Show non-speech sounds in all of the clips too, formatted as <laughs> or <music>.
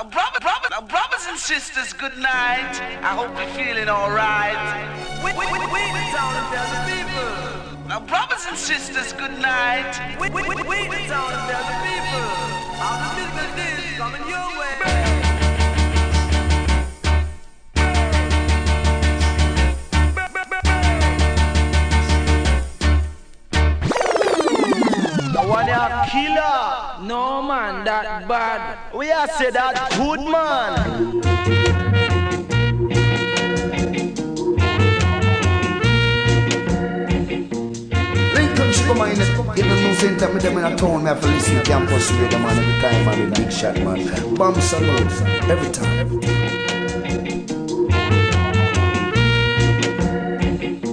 Now, brother, brother, now, brothers and sisters, good night. I hope you're feeling alright. We, we, we, we the town and tell the people. Now, brothers and sisters, good night. We, we, we, we the town and tell the people. All the musical days coming your way. One killer. No man, that bad. We are say that good man. Lincoln Sugar Man, even no same time with them in a town, me have to listen to campus radio man every time, man, with big shot, man. Bam Salute, every time.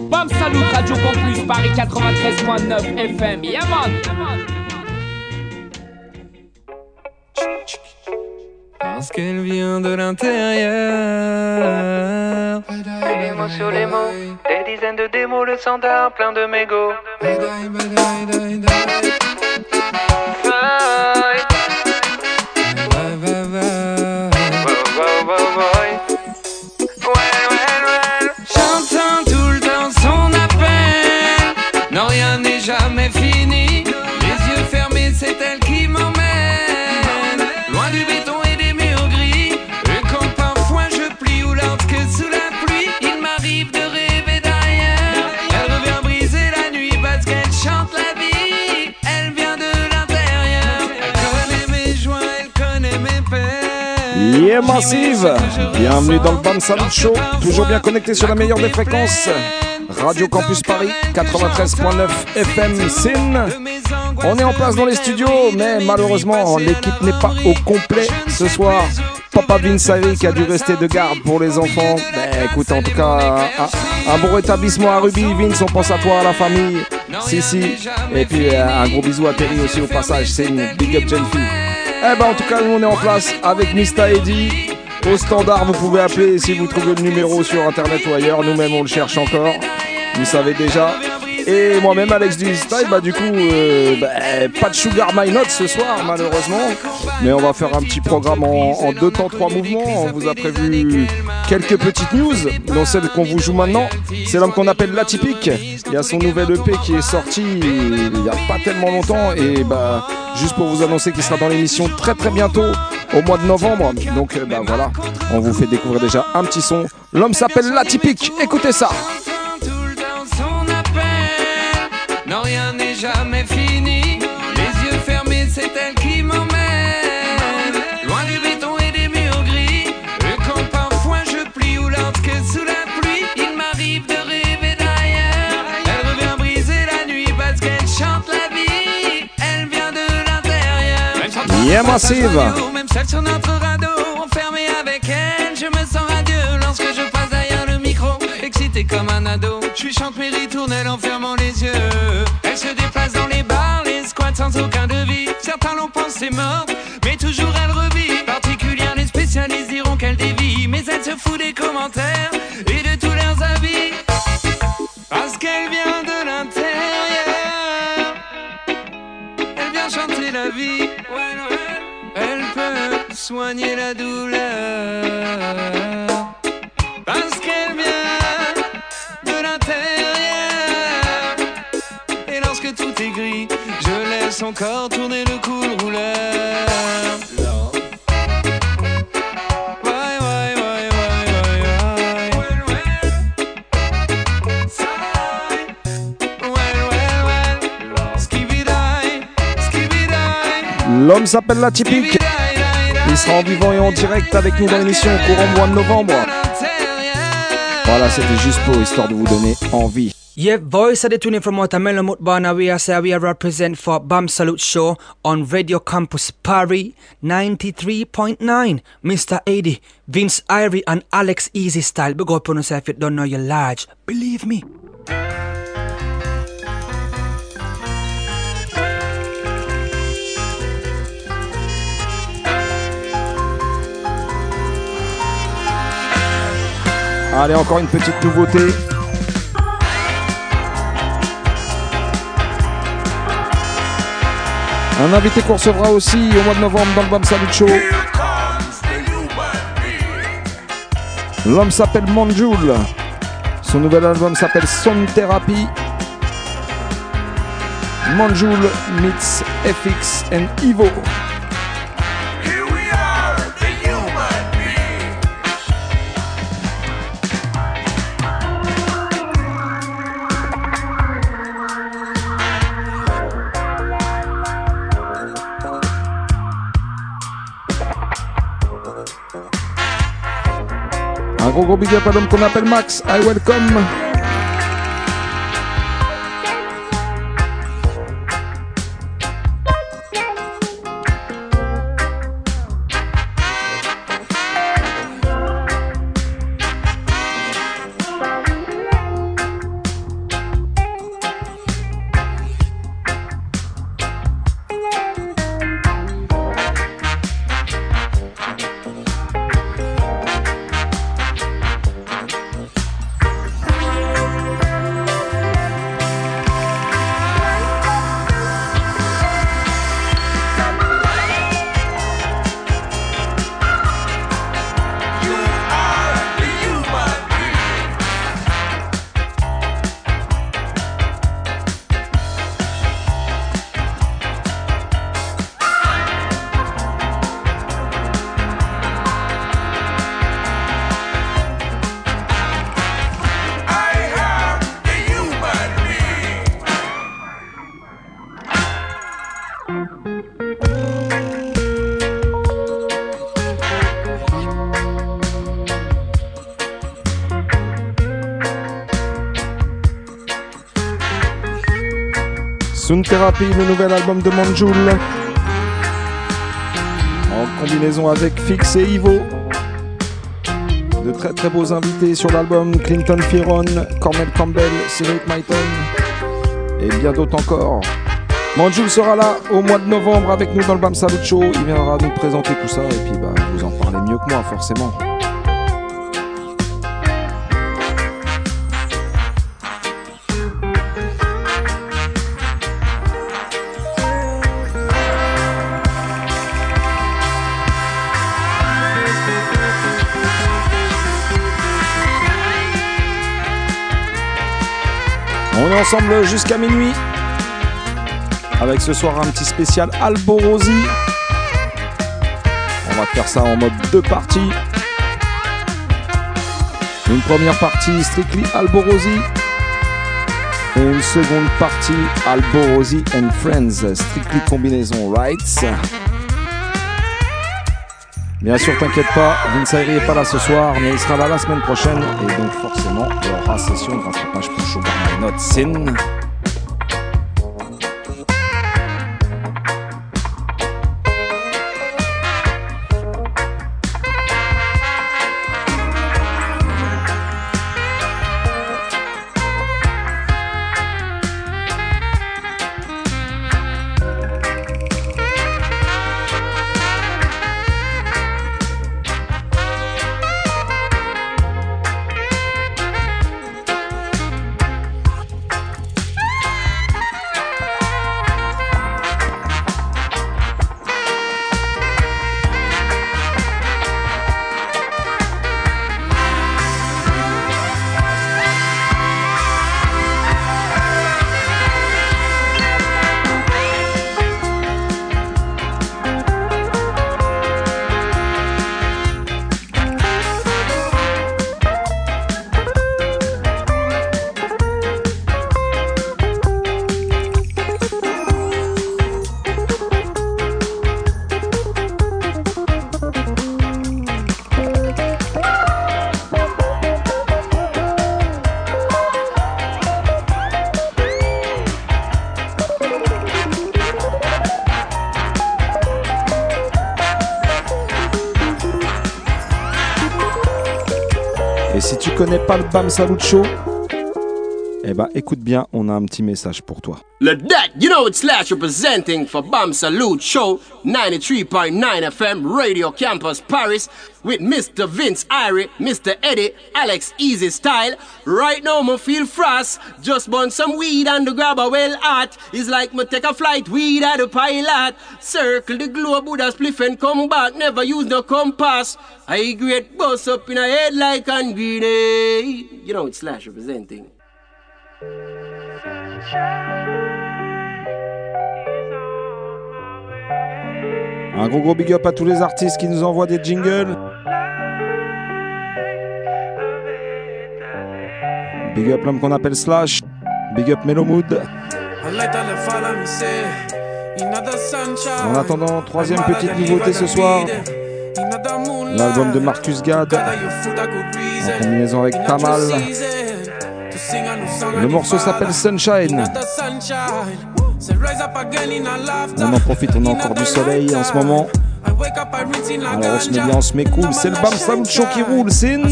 Bam Salut Radio Campus Paris 93.9 FM. Yeah man. Parce qu'elle vient de l'intérieur. Des mots sur les mots, des dizaines de démos, le standard plein de mégots. J'entends Massive Bienvenue dans le Bam Salut Show, toujours bien connecté sur la meilleure des fréquences. Radio Campus Paris 93.9 FM SIN. On est en place dans les studios, mais malheureusement l'équipe n'est pas au complet ce soir. Papa Vince Harry qui a dû rester de garde pour les enfants. Ben, écoute, en tout cas, un, un bon rétablissement à Ruby. Vince, on pense à toi, à la famille. Si, si. Et puis euh, un gros bisou à Terry aussi au passage. C'est une big up jeune fille. Eh ben en tout cas nous on est en place avec Mista Eddy. Au standard vous pouvez appeler si vous trouvez le numéro sur internet ou ailleurs. Nous-mêmes on le cherche encore. Vous savez déjà. Et moi-même Alex du Style, bah du coup euh, bah, pas de Sugar My Note ce soir malheureusement. Mais on va faire un petit programme en, en deux temps, trois mouvements. On vous a prévu quelques petites news, dont celle qu'on vous joue maintenant. C'est l'homme qu'on appelle l'atypique. Il y a son nouvel EP qui est sorti il n'y a pas tellement longtemps. Et bah juste pour vous annoncer qu'il sera dans l'émission très très bientôt au mois de novembre. Donc euh, bah voilà, on vous fait découvrir déjà un petit son. L'homme s'appelle l'atypique. Écoutez ça. Sa Massive. Même seule sur notre radeau, enfermé avec elle, je me sens radieux lorsque je passe derrière le micro, excité comme un ado. Je chante mes ritournelles en fermant les yeux. Elle se déplace dans les bars, les squats sans aucun devis. Certains l'ont pensé morte, mais toujours elle revit. Particulière, les spécialistes diront qu'elle dévie, mais elle se fout des commentaires et de tous leurs avis. Parce qu'elle vient de l'intérieur. Elle vient chanter la vie. Soigner la douleur. Parce qu'elle vient de l'intérieur. Et lorsque tout est gris, je laisse encore tourner le cool rouleur. Ouais, ouais, ouais, ouais, ouais, ouais. L'homme s'appelle l'atypique. Il sera en vivant et en direct avec nous dans l'émission courant mois de novembre. Voilà, c'était juste pour histoire de vous donner envie. Yeah, voice of the tuning from Watermelon Mutbana. We are say we are represent for Bam Salute Show on Radio Campus Paris 93.9. Mr. 80, Vince Irie and Alex Easy Style. Big up on yourself if you don't know you're large. Believe me. Allez, encore une petite nouveauté. Un invité qu'on recevra aussi au mois de novembre dans le Bam Salut Show. L'homme s'appelle Manjul. Son nouvel album s'appelle Son Therapy. Manjul meets FX and Evo. Gros gros big up à l'homme qu'on appelle Max. I welcome. Therapy, le nouvel album de Manjul. En combinaison avec Fix et Ivo. De très très beaux invités sur l'album Clinton Firon, Cornel Campbell, Cyril Myton et bien d'autres encore. Manjul sera là au mois de novembre avec nous dans le BAM Salut Show. Il viendra nous présenter tout ça et puis bah, vous en parlez mieux que moi forcément. Ensemble jusqu'à minuit. Avec ce soir un petit spécial Alborosi. On va faire ça en mode deux parties. Une première partie strictly Alborosi. Et une seconde partie Alborosi and Friends, strictly combinaison rights. Bien sûr, t'inquiète pas, Vince Ayri est pas là ce soir, mais il sera là la semaine prochaine. Et donc, forcément, il aura session de rattrapage Not Palbam Salucho. Ben, écoute bien, on a un petit message pour toi. Le deck, you know it's Slash representing for Bam Salute Show 93.9 FM Radio Campus Paris with Mr. Vince Irie, Mr. Eddie, Alex Easy Style. Right now, me feel frost. Just burn some weed and the grab a well hot. It's like me take a flight, weed at the pilot. Circle the globe with a spliff and come back. Never use no compass. I great boss up in a head like on grenade. You know it's Slash representing. Un gros gros big up à tous les artistes qui nous envoient des jingles. Big up l'homme qu'on appelle Slash. Big up Mellow Mood. En attendant, troisième petite nouveauté ce soir. L'album de Marcus Gad. En combinaison avec Tamal. Le morceau s'appelle Sunshine. On en profite, on a encore du soleil en ce moment. Alors on se met bien, on se met cool. C'est le Bam Show qui roule, sin.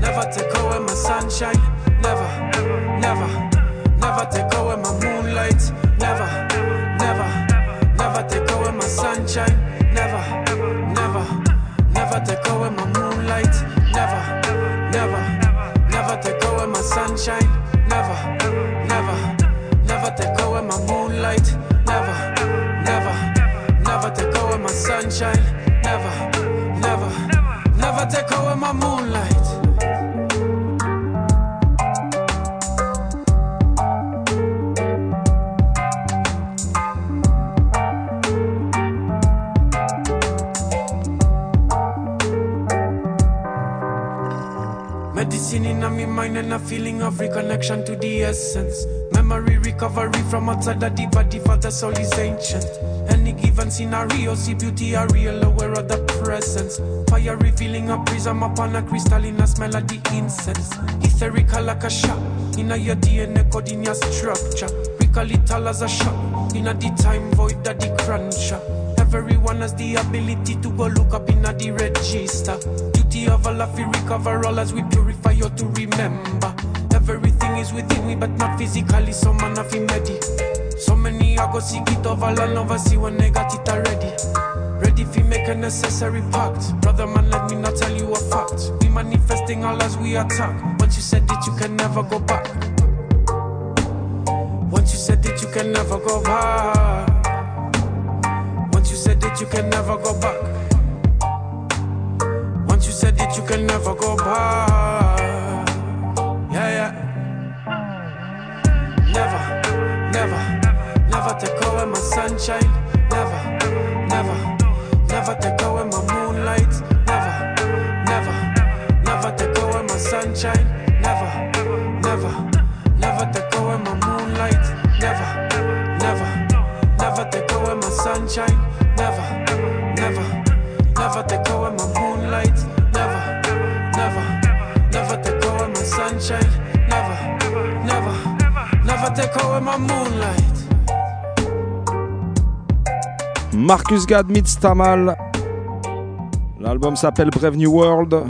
Never take away my sunshine. Never, never, never take away my moonlight. Never, sunshine. Never, never, never take away my moonlight. Never, never, never take away my sunshine. Never, never, never take away my moonlight. Never, never, never take away my sunshine. Never, never, never take away my moonlight. And a feeling of reconnection to the essence. Memory recovery from outside the deep body for the soul is ancient. Any given scenario, see beauty are real, aware of the presence. Fire revealing a prism upon a crystal in a smell of the incense. Etherical like a shot, in a your DNA code in your structure. Recall it all as a shot, in a the time void that the cruncher. Everyone has the ability to go look up in a the register. Duty of Allah to recover all as we purify you to remember. Everything is within me, but not physically. So man of ready. So many I go seek it over and never see when they got it already. Ready for make a necessary pact. Brother man, let me not tell you a fact. We manifesting all as we attack. Once you said it, you can never go back. Once you said it, you can never go back. Once you said it, you can never go back. Can never go back. Yeah, yeah. Never, never, never take away my sunshine. Never, never, never take away my moonlight. Never, never, never take away my sunshine. Never, never, never take away my moonlight. Never, never, never take away my sunshine. Never, never, never take away my sunshine. Never, never, never take away my moonlight. Marcus Gad meets Tamal. L'album s'appelle Brave New World.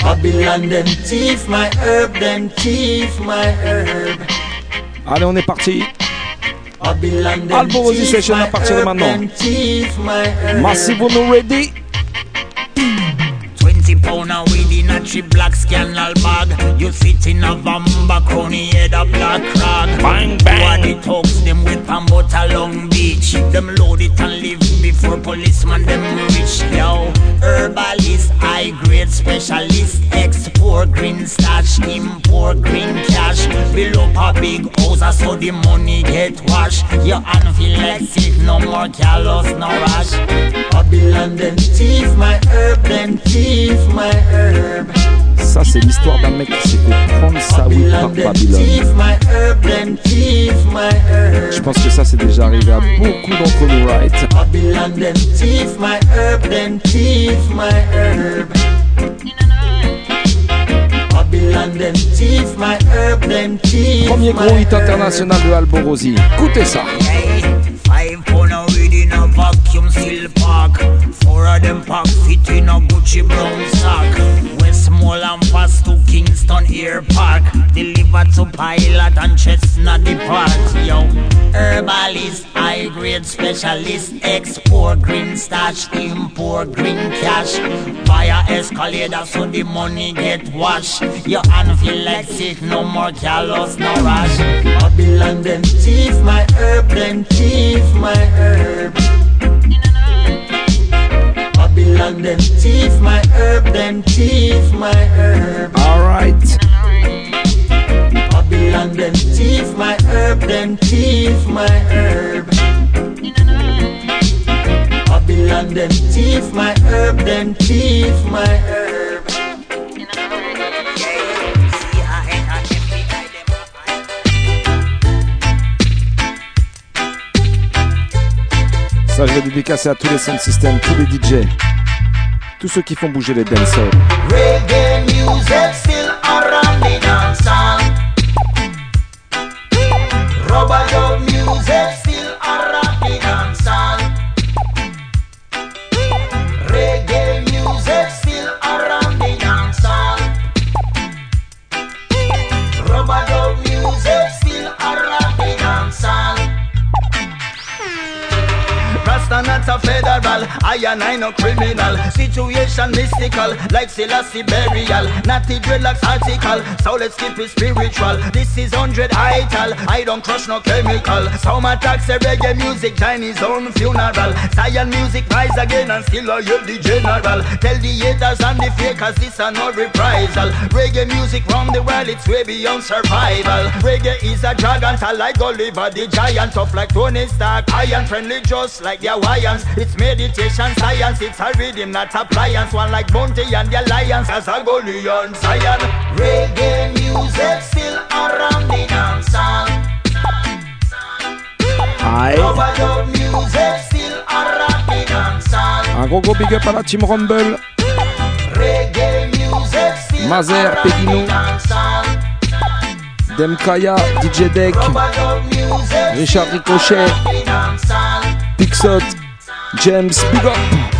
Babylon them thief my herb, them thief my herb. Allez, on est parti. Babylon thief Session à my partir de herb, maintenant. them thief my herb. Massive, ready. 20 pound of weed in a three black scandal bag. You sit in a vamba crony head a black rag. Bang bang. What the thugs them with pan but a long beach. Them load it and leave before policeman them reach. Yo, herbalist, high grade specialist, export green stash, import green cash. Build up a big house so the money get washed. Your hand feel like sick, no more callous, no rush. Babylon them thief my herb, them thief my herb. Ça, c'est l'histoire d'un mec qui s'est fait prendre sa weed par Babylone. Je pense que ça, c'est déjà arrivé à beaucoup d'entre nous, right? Premier gros hit international de Alborosi. Écoutez ça. Five pound of weed in a vacuum seal park. Four of them pack fit in a Gucci brown sack. And pass to Kingston Air Park. Deliver to Pilot and Chestnut the Park. Yo, herbalist, high grade specialist. Export green stash, import green cash. Buy a escalator so the money get washed. Your hand feel like sick, no more callous, no rush. Babylon them thief my herb, then thief my herb. Babylon them thief my herb, then thief my herb. Alright. Babylon them thief my herb, then thief my herb. Babylon them thief my herb, then thief my herb. Je vais dédicacer à tous les sound systems, tous les DJ, tous ceux qui font bouger les dancers. A federal, I and I no criminal. Situation mystical, like Selassie burial. Natty dreadlocks article, so let's keep it spiritual. This is 100 ital, I don't crush no chemical. Some attacks a reggae music, Chinese own funeral. Zion music rise again and still I hear the general. Tell the haters and the fakers this are no reprisal. Reggae music round the world, it's way beyond survival. Reggae is a dragon, so like Gulliver the giant, tough like Tony Stark, iron friendly just like the Hawaiians. It's meditation science, it's a rhythm, not appliance. One like Bounty and the Alliance, as a Goliath Zion. Reggae music still around the the dancehall. Un gros gros big up à la team Rumble. Reggae music still Mazer, Pegino. Demkaya, DJ Deck, Richard Ricochet. Pixot, James, big up.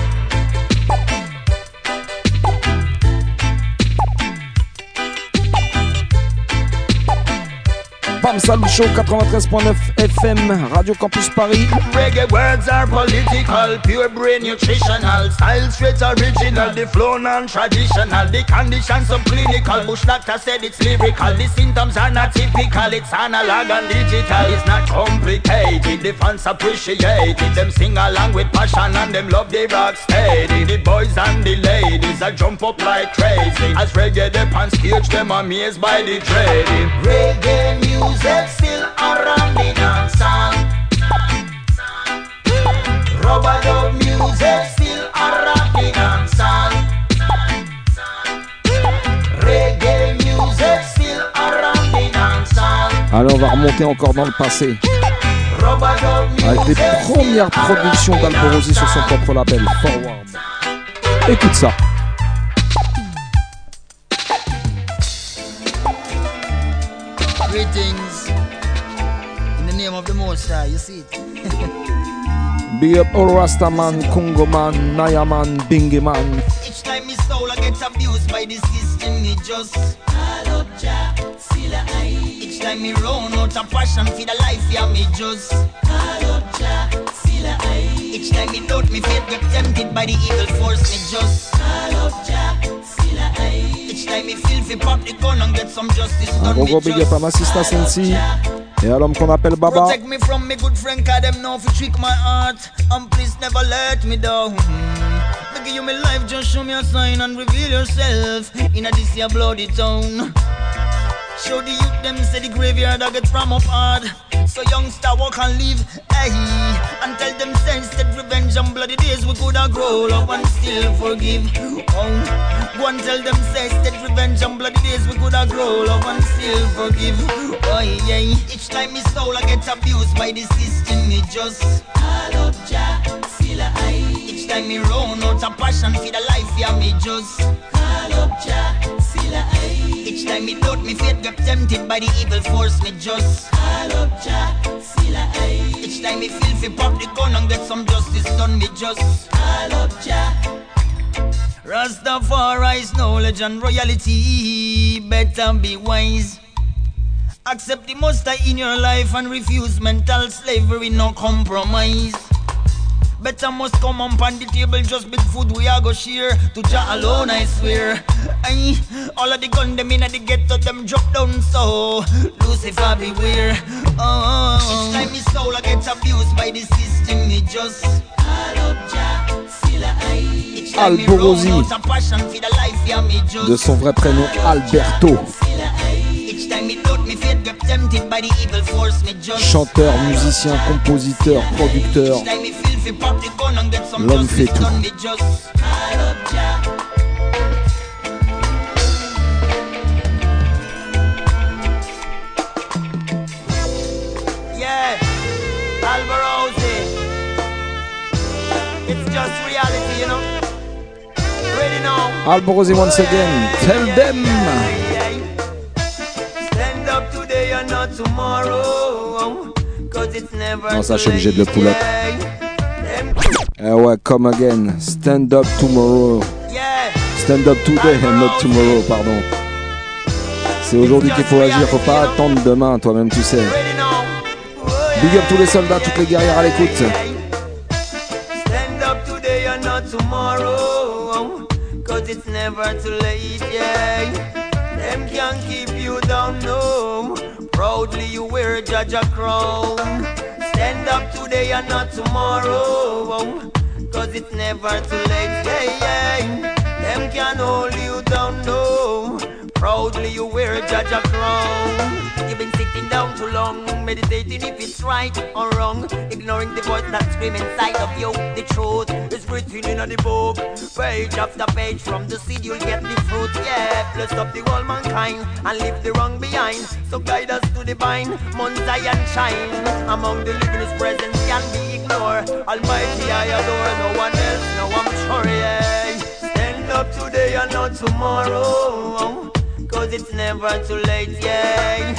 Bam Salut Show 93.9 FM, Radio Campus Paris. Reggae words are political, pure brain nutritional. Style straight original, the flow non-traditional. The conditions subclinical. Bush doctor said it's lyrical. The symptoms are not typical. It's analog and digital. It's not complicated. The fans appreciate it. Them sing along with passion and them love the rock steady. The boys and the ladies are jump up like crazy. As reggae they on stage, them amazed by the trading. Reggae music still around the dancehall. Rubber dub music still around the dancehall. Reggae music still around the dancehall. Allez, on va remonter encore dans le passé. Avec les premières productions d'Alborosi sur son propre label, Forward. Écoute ça. Greetings in the name Most High. You see it. <laughs> Big up all Rastaman, Congo man, Naya man, Bingy man. Each time me soul I get abused by the system, me just call up Jah, Selassie I. Each time me run out of passion for the life, yeah, me just call up Jah, Selassie I. Each time me doubt me faith get tempted by the evil force, me just call up Jah, Selassie Un gros gros big up à ma sister Sensi et à l'homme qu'on appelle Baba. Protect me from me good friend, cause them know fi trick my heart. And please never let me down. Give you my life, just show me a sign and reveal yourself in a this here bloody town. Show the youth them say the graveyard I get from up hard. So youngster walk and live, hey. And tell them sense that revenge and bloody days we coulda grow up and still forgive. Oh, go and tell them sense that revenge and bloody days we coulda grow up and still forgive. Oh yeah, each time me soul I get abused by the system, me just up Jah, I. Each time me run out of passion for the life, yeah, me just call up time me doubt me faith get tempted by the evil force, me just call up Jah, Selassie Each time me feel fi pop the gun and get some justice done, me just call up Jah. Rastafari's knowledge and royalty, better be wise. Accept the most in your life and refuse mental slavery, no compromise. Better must come on pan the table, just big food we are go share. To Jah alone I swear. All of the gun them inna the ghetto them drop down so. Lucifer beware. Oh, each time his get abused by the system, he just call up Alborosi de son vrai prénom Alberto chanteur, musicien, compositeur, producteur L'homme fait tout. Alborosé once again, tell them. Non, ça, je suis obligé de le pull. Eh ouais, come again. Stand up tomorrow. Stand up today and not tomorrow, pardon. C'est aujourd'hui qu'il faut agir, faut pas attendre demain, toi-même tu sais. Big up tous les soldats, toutes les guerrières à l'écoute. Stand up today and not tomorrow. Cause it's never too late, yeah. Them can't keep you down, no. Proudly you wear Judge a crown. Stand up today and not tomorrow. Oh, Cause it's never too late, yeah, yeah. Them can't hold you down, no. Proudly you wear Judge a crown. You've been sitting down too long, meditating if it's right or wrong. Ignoring the voice that screams inside of you. The truth is written in the book. Page after page, from the seed you'll get the fruit. Yeah, bless up the whole mankind and leave the wrong behind. So guide us to the vine, Mount Zion shine. Among the living his presence can be ignored. Almighty I adore, no one else, no I'm sure, yeah. Stand up today and not tomorrow. Cause it's never too late, yeah.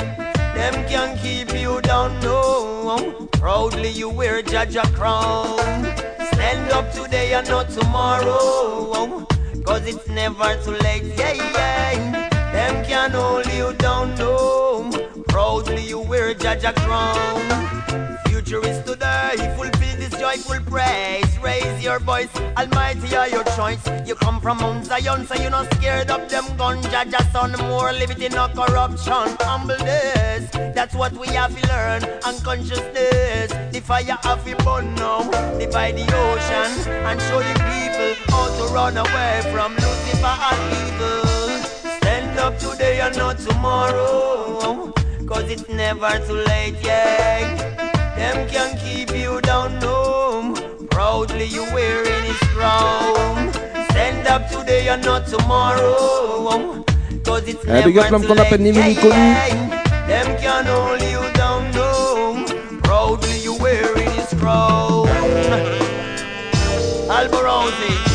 Them can keep you down, no. Proudly you wear Judge a crown. Stand up today and not tomorrow. Cause it's never too late, yeah, yeah. Them can hold you down, no. Proudly you wear Judge a crown. Future is today, fulfill this joyful praise. Raise your voice, Almighty are your choice. You come from Mount Zion, so you're not scared of them gun. Judge a son, more liberty, no corruption. Humbleness, that's what we have to learn. Unconsciousness, the fire have to burn now. Divide the ocean and show the people how to run away from Lucifer and evil. Stand up today and not tomorrow. Cause it's never too late, yeah. Them can keep you down, no. Proudly you wearing his crown. Stand up today and not tomorrow. Cause it's Eh, never big up l'homme too qu'on late, appelle ni vu yeah, yeah. Them can hold you down, no. Proudly you wearing his crown. Alborosie. You've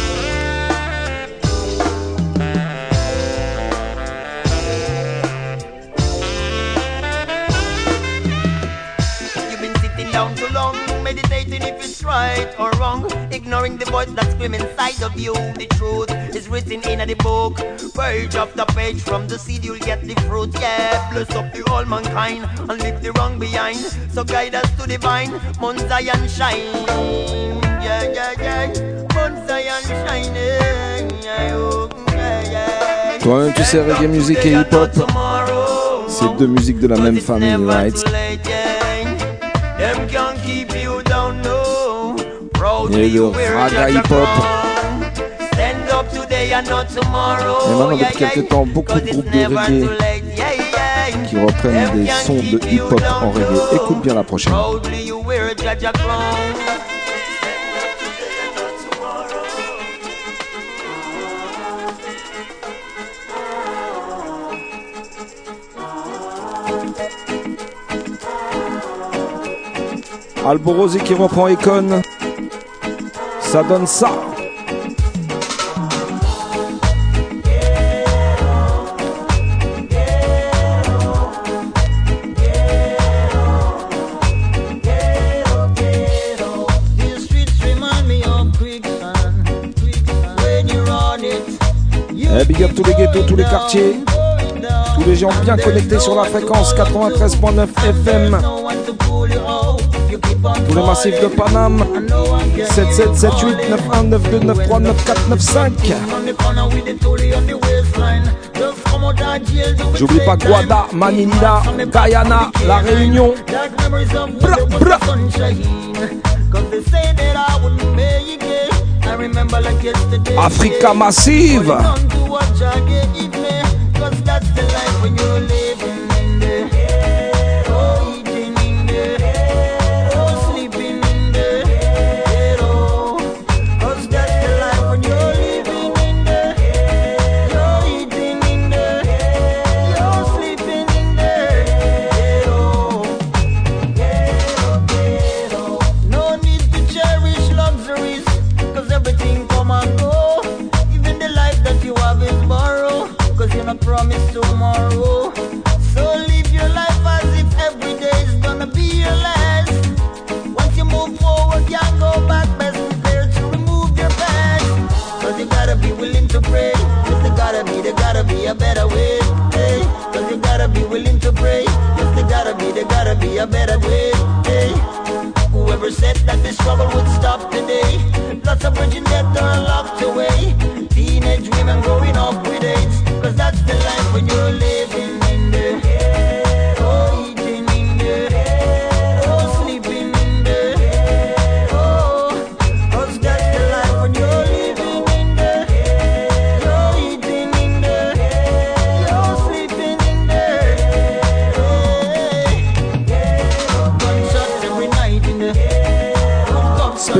meditating if it's right or wrong. Ignoring the voice that screams inside of you. The truth is written in the book. Page after page, from the seed you'll get the fruit. Yeah, bless up the whole mankind and leave the wrong behind. So guide us to the vine, Mount Zion shine. Yeah, yeah, yeah. Mount Zion shining. Yeah, oh, yeah, yeah. Toi-même tu sais, reggae music et hip-hop, c'est deux musiques de la même famille, right Rio, raga hip-hop. Et maintenant, depuis quelques temps, beaucoup de groupes de reggae qui reprennent des sons de hip-hop en reggae. Écoute bien la prochaine. Alborosé qui reprend Econ. Ça donne ça. Hey, eh, big up tous les ghettos, tous les quartiers, tous les gens bien connectés sur la fréquence 93.9 FM. Tous les massifs de Paname. 7778 9192 93 9495 J'oublie pas Guada, Manila, Guyana, La Réunion. Bra, Africa Massive.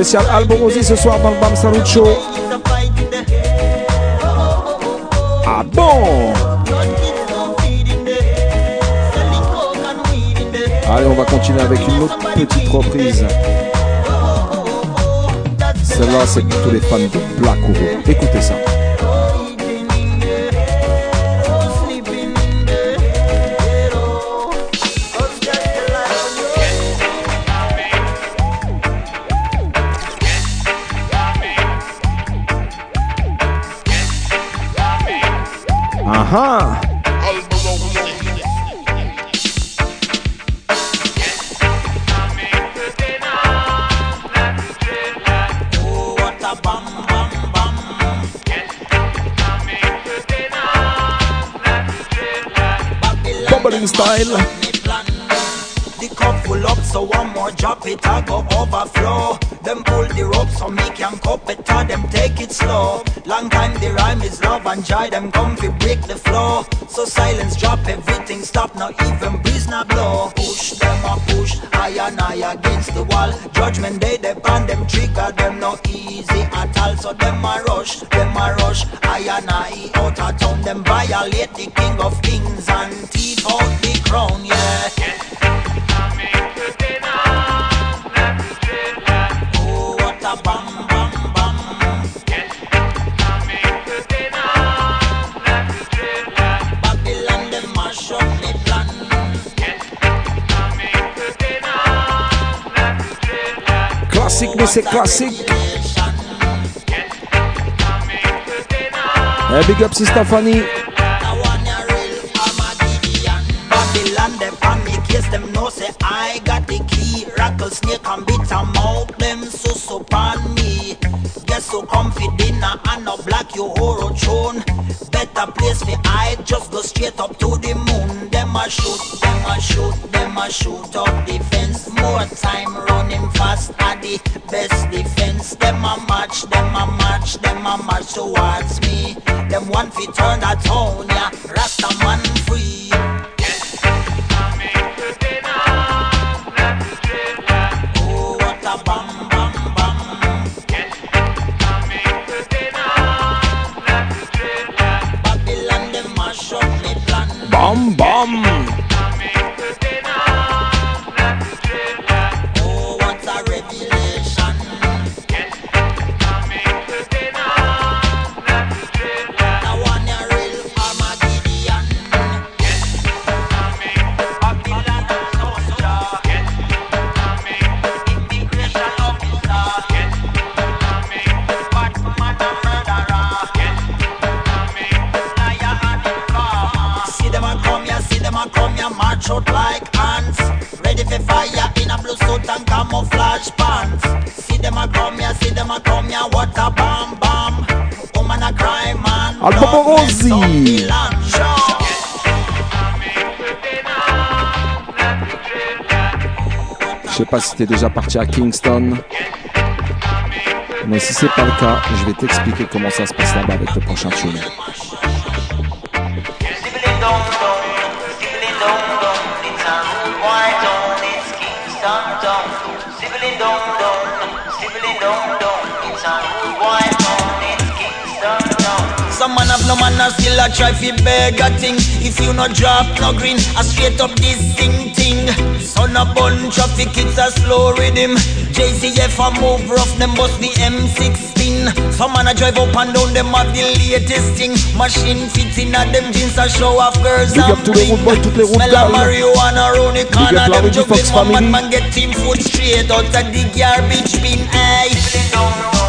Spécial Alborosi ce soir dans le Bam Salut Show. Ah bon? Allez, on va continuer avec une autre petite reprise. Celle-là, c'est pour tous les fans de Black Ouro. Écoutez ça. Aha! Bubbling style. The cup full up, so one more drop it, I go overflow. Them pull the rope so me can it, or them take it slow. Long time the rhyme is love and joy, them come fi break the flow. So silence drop, everything stop, not even breeze not blow. Push them a push, I and I against the wall. Judgment day, they pan them trigger, them no easy at all. So them a rush, them a rush, I and I out of town. Them violate the king of kings and teeth out the crown, yeah. C'est classique. Hey, big up, Sister me and mouth them so so me. So comfy dinner and no black you horror throne. Better place me I just go straight up to the moon. Them a shoot, them a shoot, them a shoot up the fence. More time running fast at the best defense. Them a march, them a march, them a march towards me. Them one fit turn that town, yeah. Rasta man free. Bam, bam. Cry man. Albo Rosie. Je sais pas si t'es déjà parti à Kingston. Mais si c'est pas le cas, je vais t'expliquer comment ça se passe là-bas avec le prochain tune. Some man have no man and still a try fi beg a thing. If you no drop no green, a straight up this thing thing. Son a bun traffic, it's a slow rhythm. JCF a move rough, them bust the M16 Some man a drive up and down, them have the latest thing. Machine fit in a them jeans a show off girls Big up and tous les road boys, toutes les road Smell a marijuana round the corner up Them juggling one man get team food straight out of the garbage bin. Aye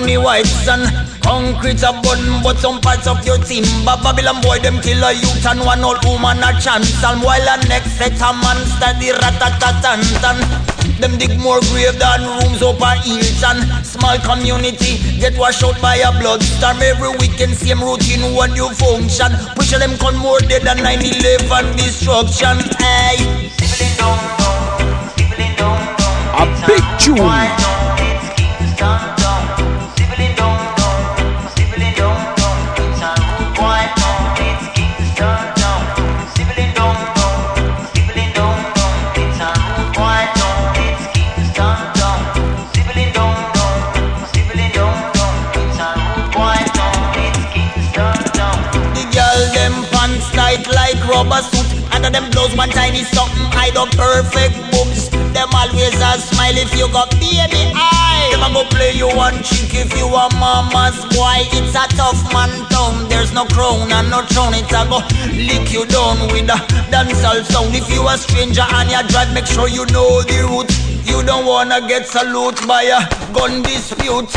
on the white Concrete a button but some parts of your team. timber Babylon boy them kill a youth and one old woman a chance. And while a next set a man study ratatatantan Them dig more grave than rooms up a Hilton Small community get washed out by a blood storm. Every weekend same routine one new function. Push them con more dead than 9-11 destruction. Hey. A big tune. Them blows one tiny something. Hide up perfect boobs Them always a smile if you got baby eye. Them a go play you one chick if you a mama's boy. It's a tough man town. There's no crown and no throne. It's a go lick you down with a dancehall sound. If you a stranger and you drive make sure you know the route. You don't wanna get salute by a gun dispute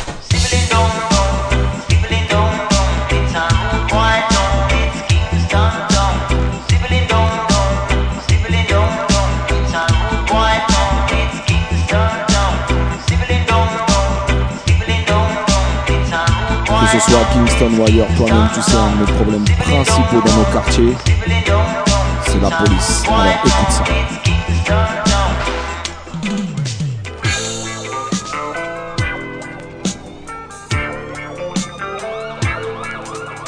ce soit à Kingston ou ailleurs, toi-même tu sais, un de nos problèmes principaux dans nos quartiers, c'est la police. Alors écoute ça.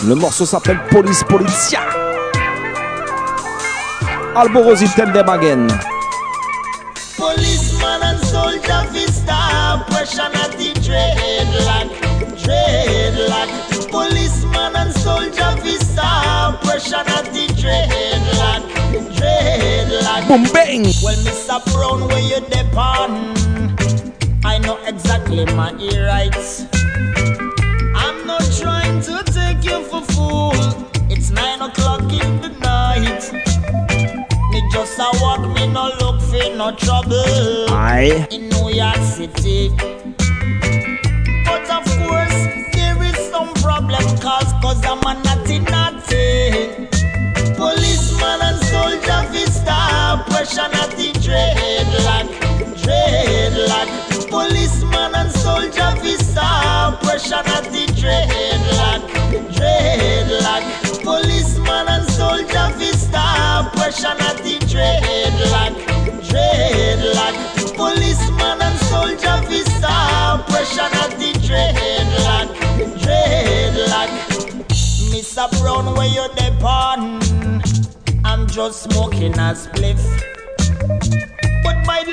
Le morceau s'appelle Police Polizia. Alborosi tell Boom bang Well Mr. Brown where you depend I know exactly my rights I'm not trying to take you for fool It's nine o'clock in the night me just a walk, me no look for no trouble. Aye. In New York City. Stop, pressure naughty dreadlock, dreadlock. Policeman and soldier fi stop, pressure naughty dreadlock, dreadlock. Policeman and soldier fi stop, pressure naughty dreadlock, dreadlock. Mr. Brown, where you depend? I'm just smoking a spliff. But by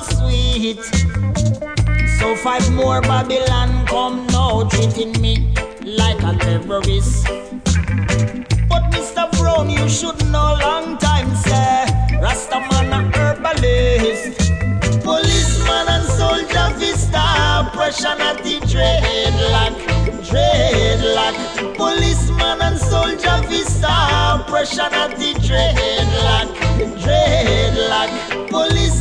so sweet. So five more Babylon come now, treating me like a terrorist. But Mr. Brown, you should know long time, sir. Rastaman a herbalist. Policeman and soldier vista, oppression at the dreadlock, dreadlock. Policeman and soldier vista, oppression at the dreadlock, dreadlock. Police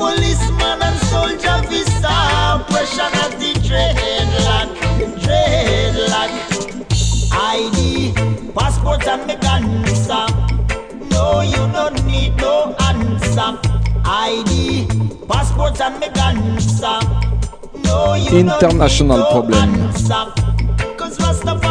Policeman and soldier fi stop oppression at the dreadlock, dreadlock. ID, passport and me cancer. No, you don't need no answer. ID, passport and me cancer. No, you International don't need problem. answer. Cause Rastafari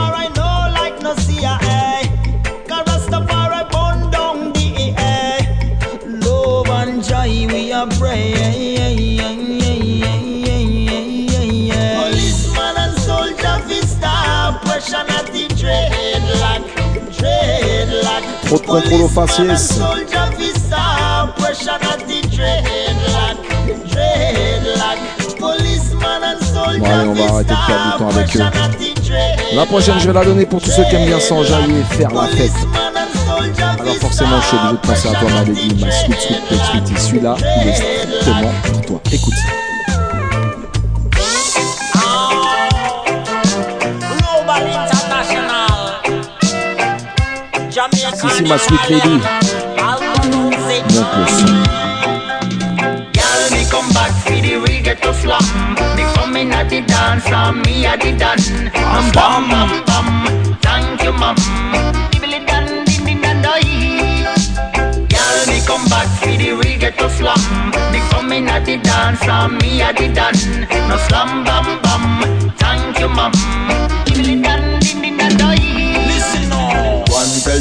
Trop de contrôle aux on va arrêter de perdre du temps avec eux. La prochaine, je vais la donner pour tous ceux qui aiment bien s'enjailler et faire la fête. Alors forcément, je suis obligé de penser à toi, ma lady, ma sweet sweet sweetie. Celui-là, il est strictement pour toi. Écoute ça. Ma sweet lady. Monte le son. Girl, me come back for the reggae to slum. Me coming at the dance, and me at the dance. Bum, bum, bum. Thank you, mum. Come back for the reggae to slum. Me coming at the dance, and me at the dance. No slum, bum, bum. Thank you, mum.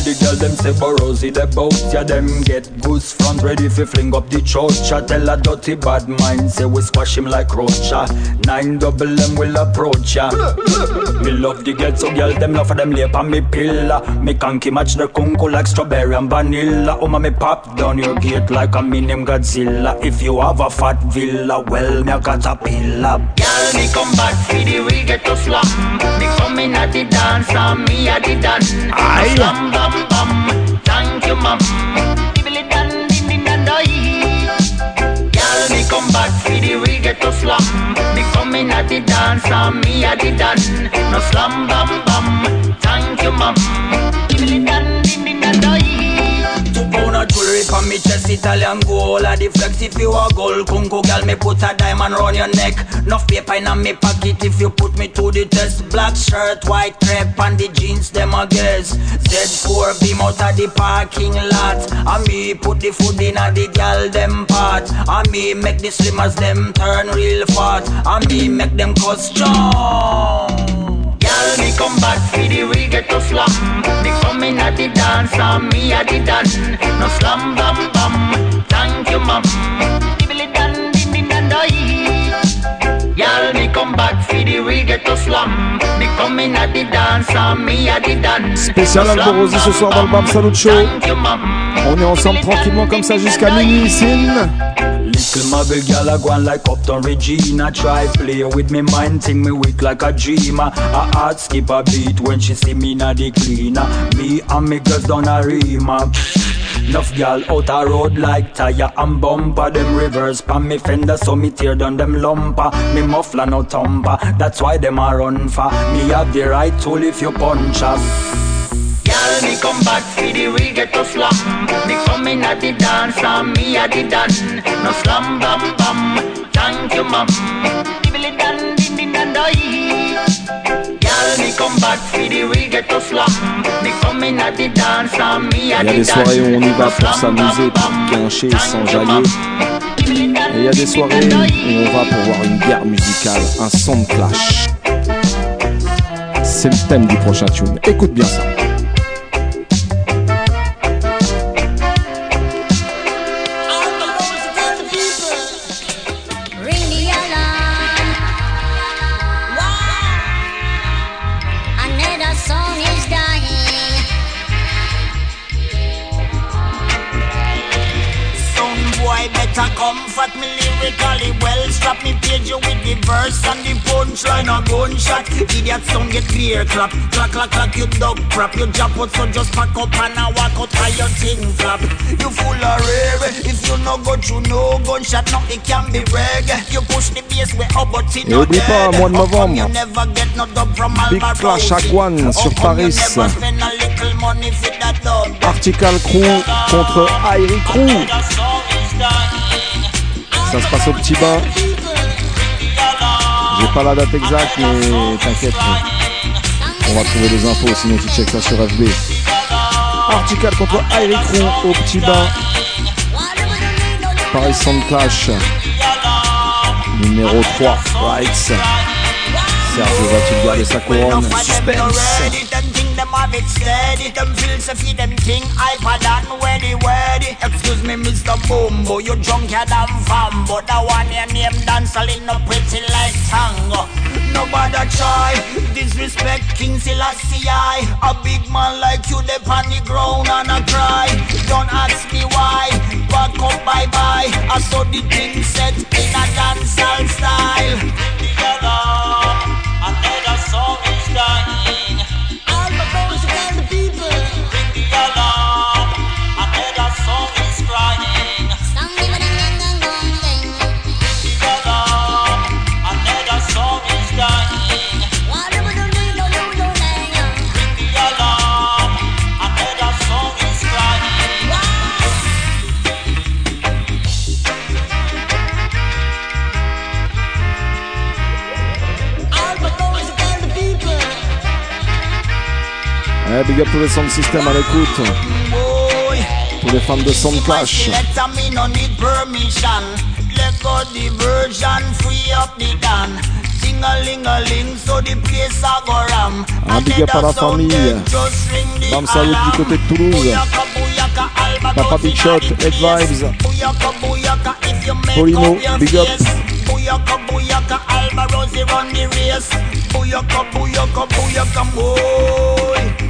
The girl them say Borosy the boat Yeah them get goose front ready fi fling up the church tell a dirty bad mind say we squash him like roach. Nine double M will approach ya Me love the girl so girl them love for them lay on me pillar Me conky match the kunku like strawberry and vanilla Oh ma me pop down your gate like a minium Godzilla If you have a fat villa well me a caterpillar Girl, me come back for the get to slum. Me coming at the dance, and me at the dance. Aye. Slum, bum. Thank you, mum. Dibbly dan, din, din, dan, doi. Girl, me come back for the reggae to slum. Me coming at the dance, and me at the dance. No slum, bum, bum. Thank you, mum. Jewelry for me chest, Italian gold. The flex if you a gold. Kunku girl, me put a diamond round your neck. Enough paper in a me pocket if you put me to the test. Black shirt, white crepe, and the jeans them a guess. Z4 beam out of the parking lot. And me put the food in a the girl them pot. And me make the slimmers them turn real fat. And me make them strong. Girl, me come back for the reggae to slum. Me coming at the dance, and me at the dance. No slum, bum, bum. Thank you, mum. Dibbly dan, din, din, dan. Girl, me come back Spécial Alborosi ce soir dans le Bam Salut Show. On est ensemble tranquillement comme ça jusqu'à minuit, Sin. Little muggle gal a gone like Uptown Regina. Try play with me mind, think me weak like a dreamer. A heart skip a beat when she see me na the cleaner. Me and me girls down a rima Enough gal out a road like tire and bumper. Them reverse pan me fender so me tear down them lumper. Me muffler no thumper, that's why them a run for Me have the right tool if you punch us. Girl, me come back for the reggae to slum. Me coming at the dance, and me at the dance. No slum, bam bam, Thank you, mum. Dibbly dan, Il y a des soirées où on y va pour s'amuser, pour guincher, s'enjailler. Et il y a des soirées où on va pour voir une guerre musicale, un son de clash. C'est le thème du prochain tune. Écoute bien ça. Idiot sound get clear clap, clack clack clack you dub crap. You jump out so just pack up and a walk out how your thing flap. You full of rare, if you no go through no gunshot, no it can be reg. You push the bass way up but it Et oublie pas, mois de novembre, you never get no dub from Big Clash à Guan sur Paris. that. Article Crew contre Airy Crew. Ça se passe au petit bain. J'ai pas la date exacte, mais t'inquiète. On va trouver les infos, sinon tu check ça sur FB. Article contre Crew au petit bain. Paris Sound Clash. Numéro 3, Rights. Sergio va-t-il garder sa couronne Suspense. Have it steady. Them feel so feed them thing hyper than weddy weddy. Excuse me, Mr. Bumbo, you drunker than Fambo. The one your name dancing no pretty like tango. Nobody try disrespect King Selassie I. A big man like you, they on the ground and I cry. Don't ask me why. Back up, bye bye. I saw the thing set in a dancehall style. The alarm, another song is dying. Eh, big up tous les sound systems à l'écoute. Tous les fans de Sound Clash. Let me no need permission. Let go the virgin, free up the dan. Sing a ling a ling, so the place a go ram. Un big up à la famille. Bam salut du côté de Toulouse. Papa Big Shot, Head Vibes. Polino, big up. Booyaka, booyaka, Alba Rosie run the race. Booyaka, booyaka, booyaka, boy.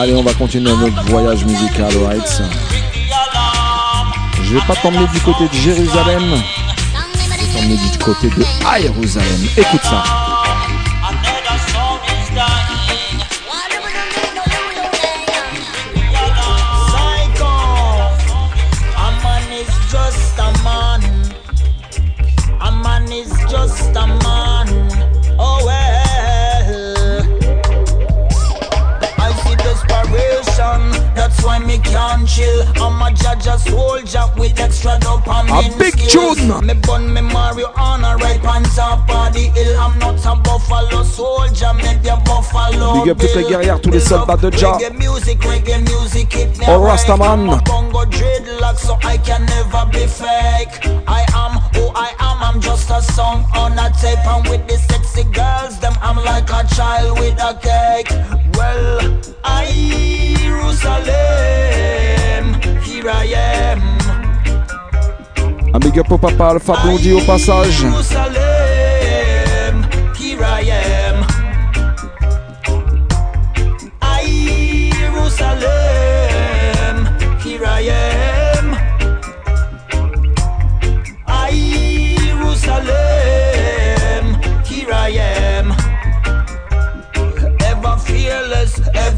Allez, on va continuer notre voyage musical, right Je vais pas t'emmener du côté de Jérusalem. Je vais t'emmener du côté de Jérusalem. Écoute ça. A big tune. Me bun me marijuana right on top of the hill. I'm not a buffalo soldier, be a buffalo. Big up toutes les guerrières, tous les soldats de Jah. Music, reggae music, it All right. Rastaman. Bongo dreadlock, so I can never be fake. I am who I am, I'm just a song on a tape. And with the sexy girls, them I'm like a child with a cake. Well, I Jerusalem, here I am. Un big up au papa Alpha Blondie au passage.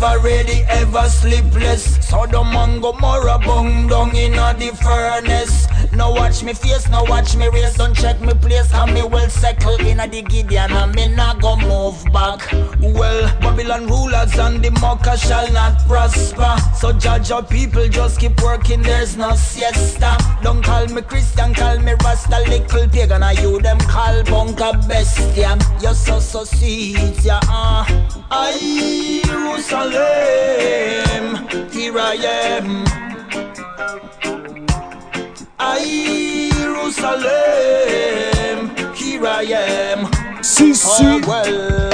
ever ready, ever sleepless. So the man go more bound down in the furnace. Now watch me face, now watch me race. Don't check me place, and me well settle in the Gideon, and me not go move back. Well, Babylon rulers and the mocker shall not prosper. So judge your people, just keep working, there's no siesta. Don't call me Christian, call me Rasta, little pagan, and you them call punk a bestia. You're so, so sweet, yeah, uh. I Jerusalem, here I am. Jerusalem, here I am. Si, si. Oh, well,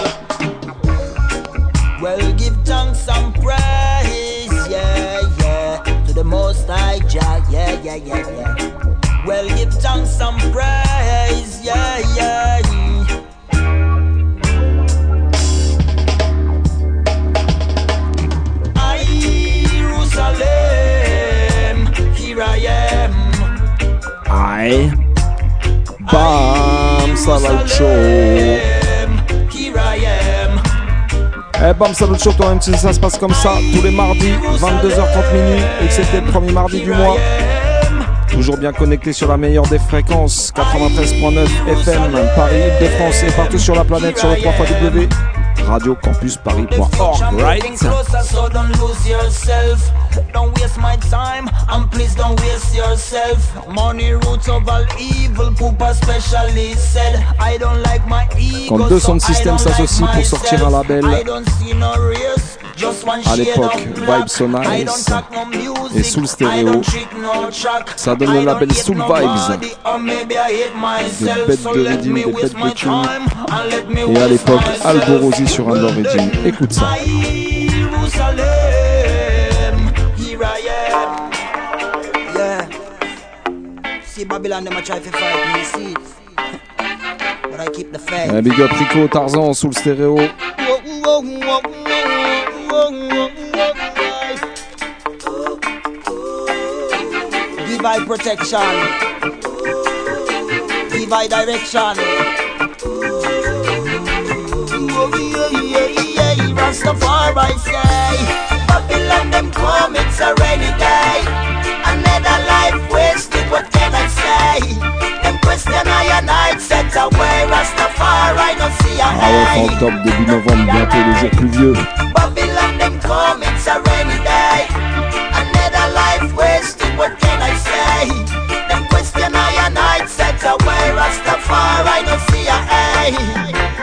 well, give thanks and praise, yeah, yeah, to the Most High Jah, yeah, yeah, yeah, yeah. Well, give thanks and praise, yeah, yeah. I Show. Eh Bam Salut Show, toi même si ça se passe comme ça, tous les mardis, 22h30 minuit, c'était le premier mardi du mois. Toujours bien connecté sur la meilleure des fréquences, 93.9 FM, Paris, de France et partout sur la planète sur le 3 W radiocampusparis.org, right? Don't waste my time and please don't waste yourself. Money roots of all evil, Poopa specially said. I don't like my ego. Quand deux sons de système s'associent pour sortir un label, à l'époque Vibe So Nice et Soul Stereo. Ça donne le label Soul Vibes. Des bêtes de reading, des bêtes de tune. Et à l'époque, Aldo Rossi sur Under Reading. Écoute ça. Un eh, big up Rico Tarzan, Soul Stereo. Stéréo. Divide protection. Divide direction. Rastafari say Babylon them come, it's a rainy day Another life wasted, what can I say? Them question I and I set away Rastafari no see a Ah ouais, octobre, début novembre, bientôt les jours pluvieux. Babylon them come, it's a rainy day Another life wasted, what hey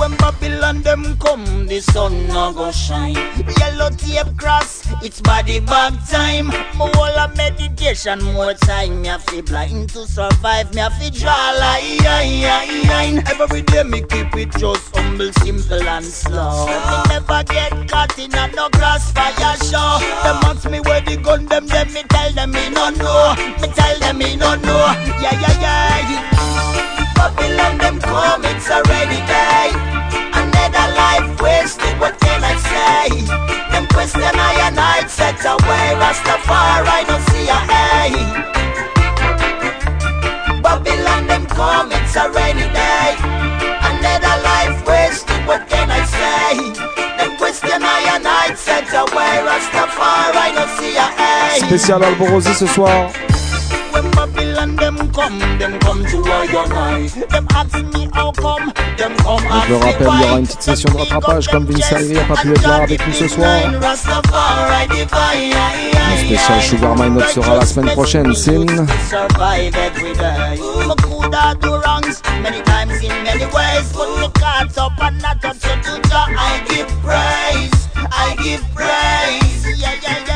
when Babylon them come, the sun no go shine. Yellow tape cross, it's body bag time. My whole of meditation, more time. Me have to blind to survive. Me have to draw line. Every day me keep it just humble, simple and slow. Me never get caught in a no crossfire show. Them ask me where the gun them, them me tell them me no know. Me tell them me no know. Yeah yeah yeah. Babylon them come, it's rainy day. Another life wasted, what can I say? Them question I and I set away. See a. Babylon them it's a rainy day. Another life wasted, what can I say? Them question set away. See a. Spécial Alborosie ce soir. When Babylon them come, them come to where you're Them ask me how come, them come Donc je le rappelle, il y aura une petite session de rattrapage comme Vince Ayri n'a pas pu être là avec nous ce soir. Le spécial Sugar My Note sera la semaine prochaine, Sin. survive every day. I could have do wrongs many times in many ways, but me caught up and not up to do Jah. I give praise, I give praise, yeah yeah yeah.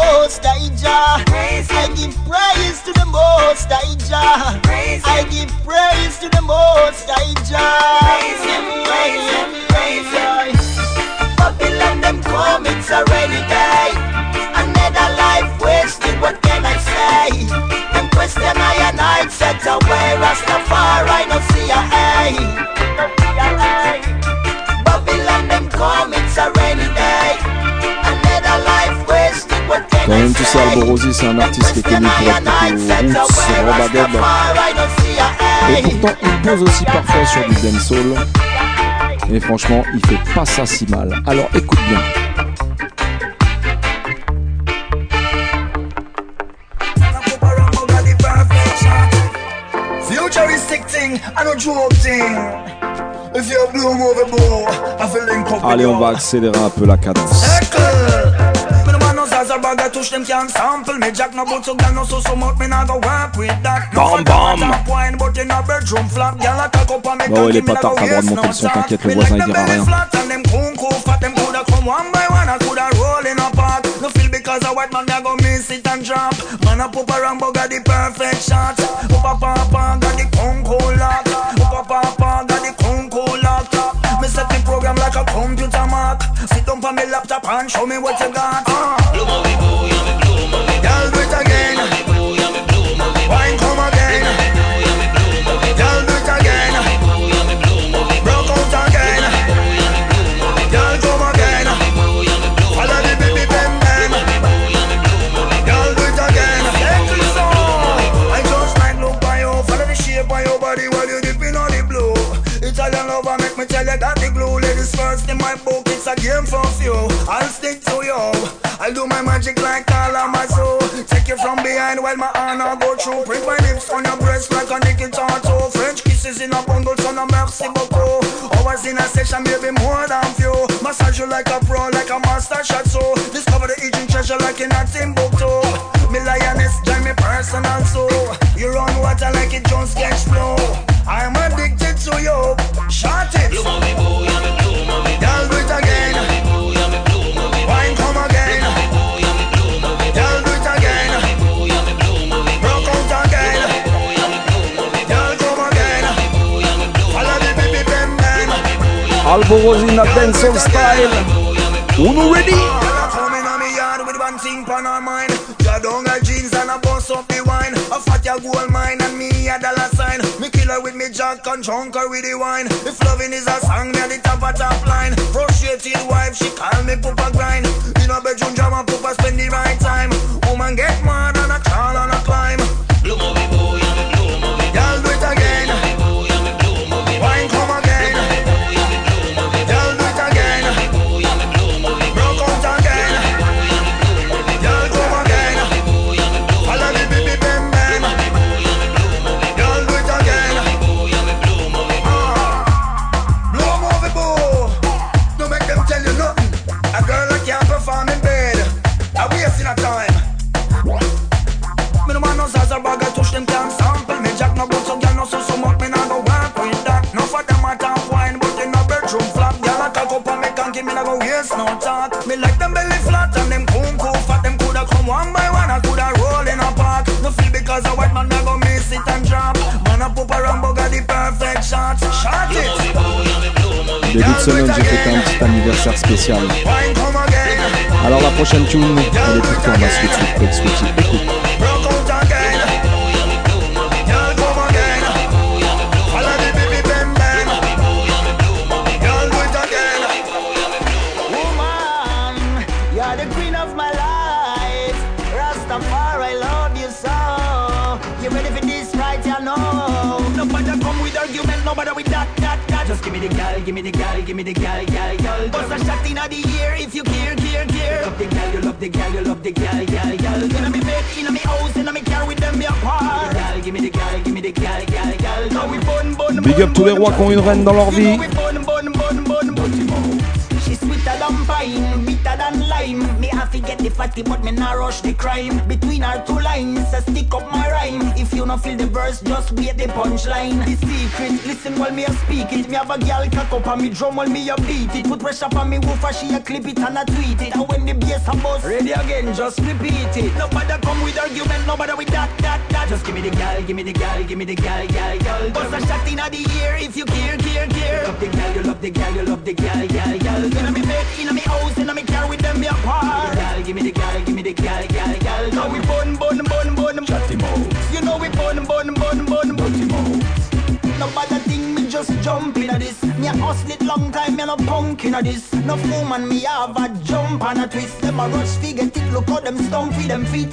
Most High Jah. I give praise to the Most High Jah. I give praise to the Most High Jah. Praise Him, praise Him, praise Him. Babylon them come, it's a rainy day. Another life wasted, what can I say? Them question I and I set away. Rastafari même, tu sais, say? Alborosi, c'est un artiste qui est connu pour être roots, Robadeb. Et pourtant, il pose aussi parfois sur du dancehall. Et franchement, il fait pas ça si mal. Alors écoute bien. Allez, on va accélérer un peu la cadence. Zaza bag, I touch them can't sample Me. Jack no boot so gal no so so much Me nah go work with that. No Bam, a bam. top wine But in a bedroom flap Gal a cock up on me Bah me go no sack. Me like them belly flat And them fat Them coulda come one by one I coulda roll in a No feel because a white man go miss it and drop. Man a pop around But got the perfect shot. Up a Got the lock program like a computer mark. Sit down on me laptop and show me what you got. Uh. Girl, a game for few. I'll stick to you. I'll do my magic like soul. Take you from behind while my honor go through. Print my lips on your breast like a nickel tattoo. French kisses in a bundle, son of merci beaucoup. Hours in a session, baby, more than few. Massage you like a pro, like a master shot. So discover the eating treasure like in a Timbuktu. Me lioness, join me personal so. You run water like it Jones sketch flow. Alborozina dancehall style. Uno ready? Thing on our mind. Got down her jeans and a bust up the wine. A fat ya gold mine and me a dollar sign. Me kill her with me jack and drunk her with the wine. If loving is a song, me at the top of top line. Frustrated wife, she call me Papa grind. In a bedroom Début de semaine, j'ai fêté un petit anniversaire spécial. Alors la prochaine tune, elle est pour toi, ma sweet sweet. Écoute. Give me the gal, gal, gal, gal. Bust a shot inna the ear if you care, care, care Love the gal, you love the gal, you love the gal, gal, gal. Inna me bed, inna me house, inna me car with them me apart Gal, give me the gal, give me the gal, gal, gal. Now we bun, bun, Big up tous les rois qui ont une reine dans leur vie. Fatty, but me not rush the crime. Between our two lines, I stick up my rhyme. If you not feel the verse, just wait the punchline. The secret, listen while me a speak it. Me have a girl cock up and me drum while me a beat it. Put pressure on me woofer, she a clip it and a tweet it. And when the bass a bust, ready again, just repeat it. Nobody come with argument, nobody with that, that, that Just give me the gal, give me the gal, give me the gal, gal, gal. Bust a shot inna the ear if you care, care, care. Love the gal, you love the gal, you love the gal, gal, gal. Inna me bed, inna me house, inna me car with them me apart Gal, give me the gal, give me the gal, gal, gal. Now we bun, bun, bun, bun. Chatty mouth. You know we bun, bun, bun, bun, bun Nobody think me just jump inna this. Me a hustle it long time, me no punk inna this. No woman me have a jump and a twist. Them a rush fi get it, look how them stomp fi them feet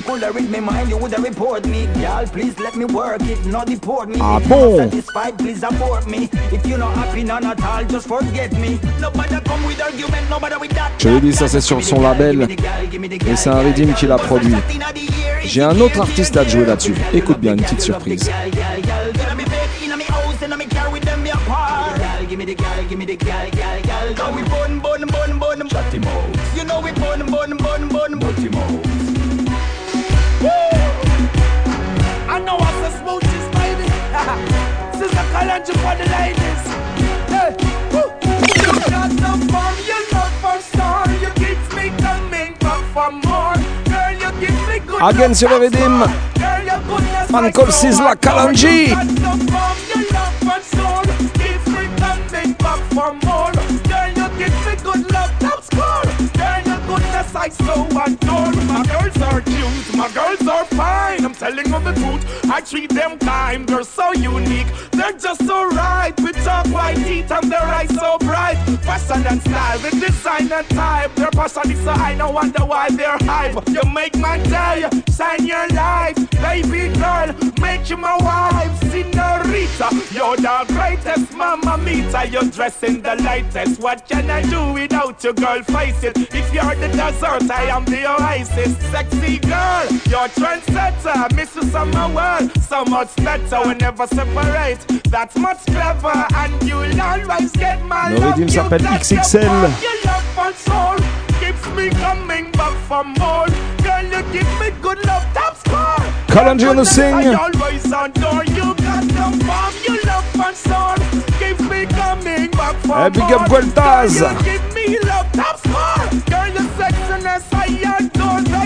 you coulda read me mind, you woulda report me. Girl, please let me work it, not deport me. Ah if bon? you're not satisfied, please abort me. If you're not happy, none at all, just forget me. Nobody come with argument, nobody with that Je l'ai dit, ça c'est sur son label. Et c'est un Redeem qui l'a produit. J'ai un autre artiste à te jouer là-dessus. Écoute bien, une petite surprise. Inna me bed, inna me house, inna me car with them me apart Gal, give me the gal, give me the gal, gal, gal. Now we bun, bun, bun, bun Chatty mouth. You know we bun, bun, bun, bun Butty mouth. I challenge for the ladies. Hey, woo. So fun, for. You me coming back for more. Girl, you give me good. Again, si vidím. Pan Korsi. Girl, you I so adore. My girl, are cute, my girls are fine. I'm telling you the truth, I treat them kind. They're so unique, they're just so right. With talk white teeth and their eyes so bright. Fashion and style, the design and type. Their passion is so high, no wonder why they're hype. You make my day, shine your light, baby girl, make you my wife, senorita. You're the greatest mama meter. You're dressing the latest. What can I do without you, girl? Face it. If you're the desert, I am the oasis. Sexy girl, you're trendsetter. Miss you summer world, so much better. We never separate. That's much clever, and you'll always get my Le rythme s'appelle XXL. Your love soul keeps me coming back for more. Girl, you give me good love, top score. Colin Jones sing. I always adore you. Got the bomb, you love for soul. Keeps me coming back for Hey, big up more. Gueltaz. Girl, you give me love, top score. Girl, your sexiness, I adore.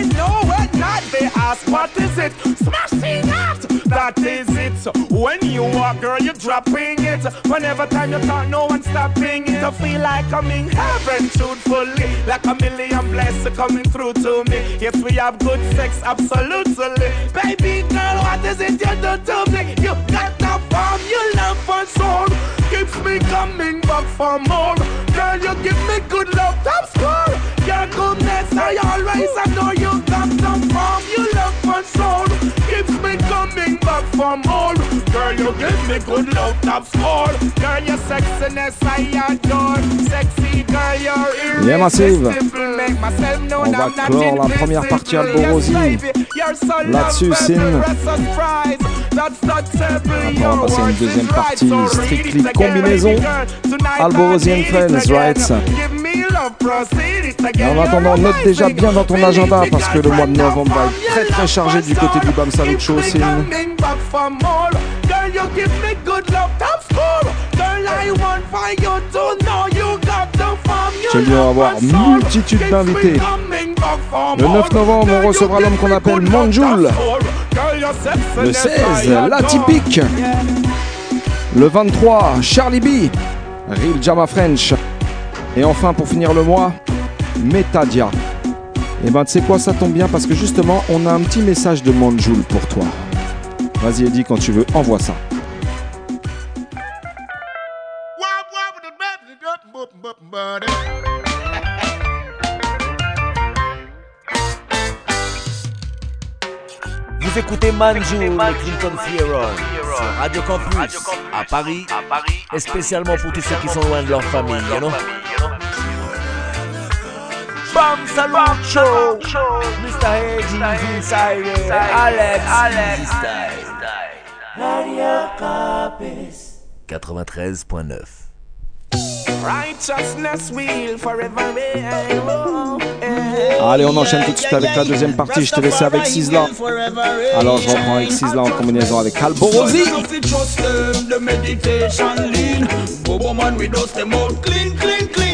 They ask, what is it? Smashing out. That is it. When you walk, girl, you're dropping it. Whenever time you talk, no one's stopping it. I feel like I'm in heaven, truthfully. Like a million blessings coming through to me. Yes, we have good sex, absolutely. Baby girl, what is it you do to me? You got you love for soul. Keeps me coming back for more. Girl, you give me good love, top score. Your goodness, I always adore you. Got the form, you love for soul. Keeps me bring back from all. Girl, you give me good love, that's all. Girl, your sexiness I adore. Sexy girl, you're massive. On va clore la première partie Alborosi. Là-dessus, Sin. Après, on va passer une deuxième partie Strictly Combinaison. Alborosi and Friends, right? Et en attendant, note déjà bien dans ton agenda parce que le mois de novembre va être très très chargé du côté du Bam Salut Show, Sin coming back for more. Girl, you give me good love, top score. Girl, I want for you to know you got the form. You Chez lui, on va avoir multitude d'invités. Le 9 more. novembre, on recevra l'homme qu'on appelle Manjoul. Le sexiness, 16, I adore. l'Atypique. Le 23, Charlie B. Real Jama French. Et enfin, pour finir le mois, Metadia. Et ben, tu sais quoi, ça tombe bien parce que justement, on a un petit message de Manjoul pour toi. Vas-y, Eddie, quand tu veux, envoie ça. Vous écoutez Manjoul et Clinton Fieron sur Radio Campus à Paris et spécialement pour tous ceux qui sont loin de leur famille, you know? Bam Salut Show, Mr. Eddie, Alex, Alex Campus 93.9 Righteousness will forever reign. Oh, eh. Allez, on enchaîne tout de suite avec la deuxième partie. Je te laisse avec Sizzla. Alors, je reprends avec Sizzla en combinaison avec Alborosi. You know fi trust them, the meditation lean. Bobo man we dust them out clean, clean, clean.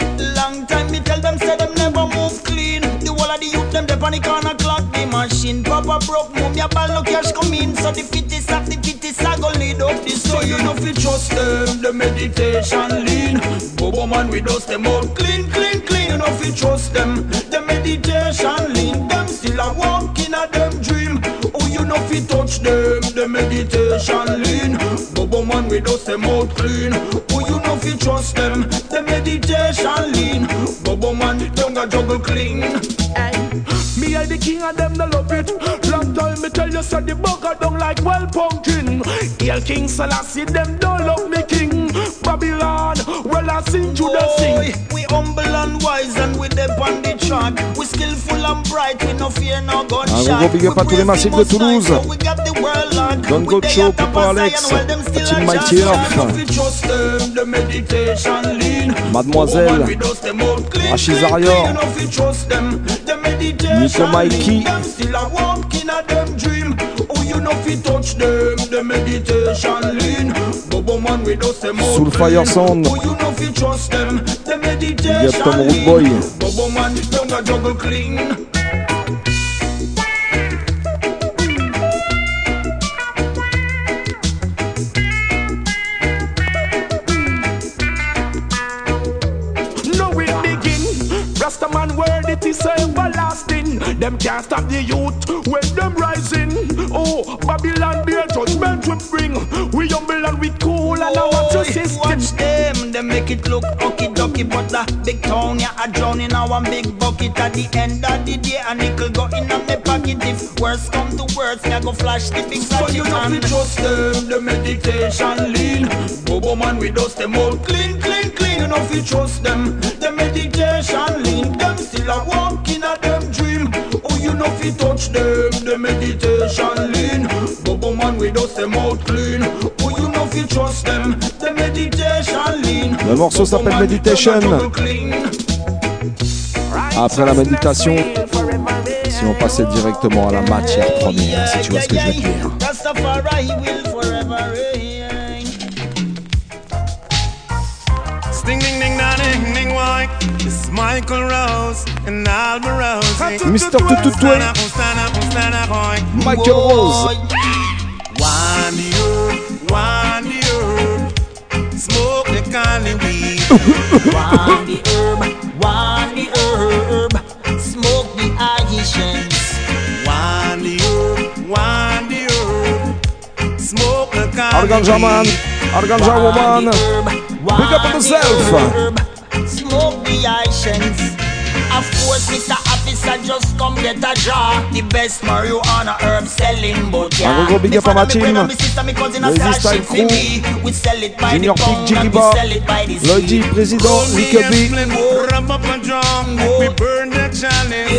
it. Long time me tell them say them never move clean. The whole of the youth them dey on the corner clock the machine. Papa broke move your ball no cash come in. So the fittest of the fittest I go lead up the So you know fi trust them, the meditation lean. Bobo man we dust them out clean, clean, clean. You know fi trust them, the meditation lean. Them fi touch them, the meditation lean. Bobo man we dust them out clean. Oh you know fi trust them, the meditation lean. Bobo man don't a juggle clean. Me I the king of them, they love it. Long time me tell you, say the bugger don't like well pumpkin. Hail King Selassie, them don't love me king. Babylon, well I sing you the sing. We humble and wise and we dep Un gros big up à tous les massifs de Toulouse. Don Gocho, Papa Alex, Team Mighty Earth. Mademoiselle, Rachid Zarior, Nico Mikey fi touch them, the meditation lean. Bobo man we do say more. Soul Fire Sound. Oh, you know fi trust them, the meditation lean. Bobo man, don't juggle clean. Them can't stop the youth when them rising. Oh, Babylon be a judgment we bring. We humble and we cool and I watch your system. Watch them, they make it look okie dokie, but the big town, yeah, I drown in our big bucket at the end of the day. A nickel go in a me pocket. If worse come to worse, I go flash the big So you know fi trust them, the meditation lean. Bobo man we dust them all clean, clean, clean. You know fi trust them, the meditation lean. Them still a walk in a them dream. You know fi touch them, the meditation lean. Bobo man we dust them all clean. You know fi trust them, the meditation lean. Le morceau s'appelle Meditation. Après la méditation, si on passait directement à la matière première, si tu vois ce que je veux dire. Michael Rose and Alma Rose Mr. Tututue. Michael Rose. One you, one you Smoke the cali weed One the herb, one the herb, smoke the Haitians. One the herb, one the herb Smoke the cali Arganja man, Arganja woman. Big up on yourself. Smoke the Haitians. Of course, Mr. Officer just come get a jar. The best marijuana herb selling, but yeah. Un gros big Me up à ma father, me team. brother, me sister, me cousin, a Lazy stash Style it for Crew. We sell it by Junior the Pick, pound Jiggy and we sell it by the Lodi, président, Nicky B. Rub up a drum, make we burn the chalice.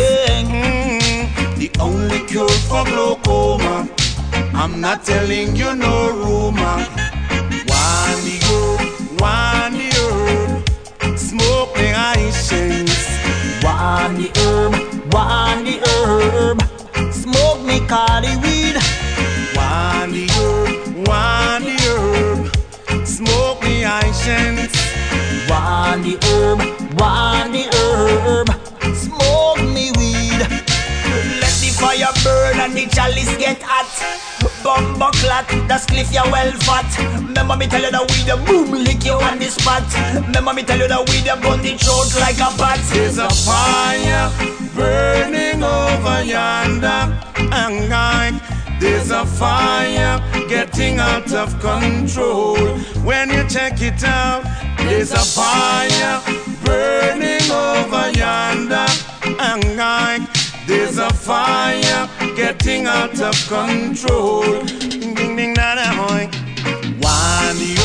Mm, The only cure for glaucoma. I'm not telling you no rumor. Haitians. One the herb, one the herb. Smoke me cali weed. One the herb, one the herb. Smoke me Haitians. One the herb, one the herb. Fire burn and the chalice get hot. Bumbo clat, that's cliff you well fat. Remember me tell you that weed a boom lick you on the spot. Remember me tell you that weed a burn the throat like a bat. There's a fire burning over yonder. And like there's a fire getting out of control. When you check it out, there's a fire burning over yonder. And like there's a fire getting out of control. Ding ding ding da da hoy. One the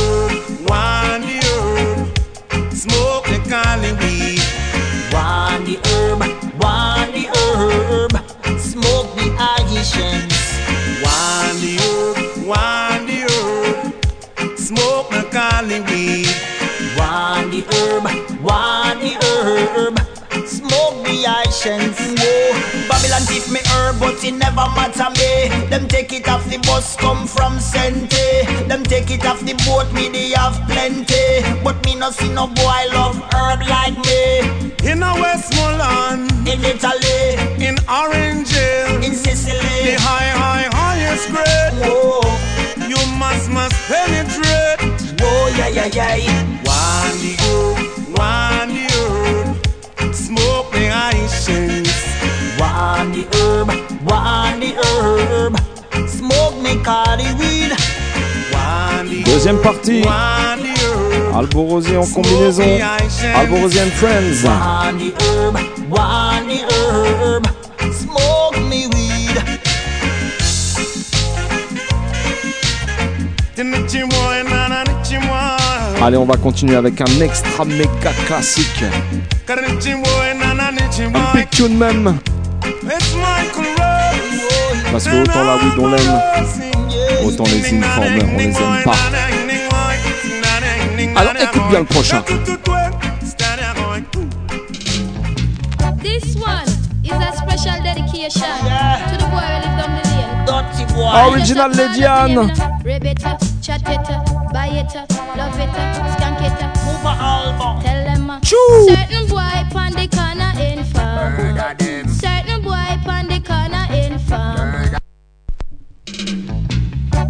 one the herb. Smoke the cali weed. One the herb, one the herb. Smoke the Haitians. One the herb, one the herb. Smoke the cali weed. One the herb, one the herb. Smoke the Haitians. Whoa. Babylon give me herb, but it never matter me. Them take it off the bus, come from Sente. Them take it off the boat, me they have plenty. But me no see no boy love herb like me. In a Westmoreland, in Italy, in Orange Hill, in Sicily, the high, high, highest grade. Whoa. You must, must penetrate. Whoa, yeah, yeah, yeah. One Deuxième partie. Alborosi en combinaison. Albo Rosier and Friends. Allez, on va continuer avec un extra méga classique. Un petit tune même. Parce que autant la weed on l'aime, autant les informeurs on les aime pas. Alors écoute bien le prochain. This one is a special dedication to the boy who the lane. Original Ledian. Rebeta, chat it, buy it, love it, skank it. Move a album. Tell them. Certain boy pon the corner in farm.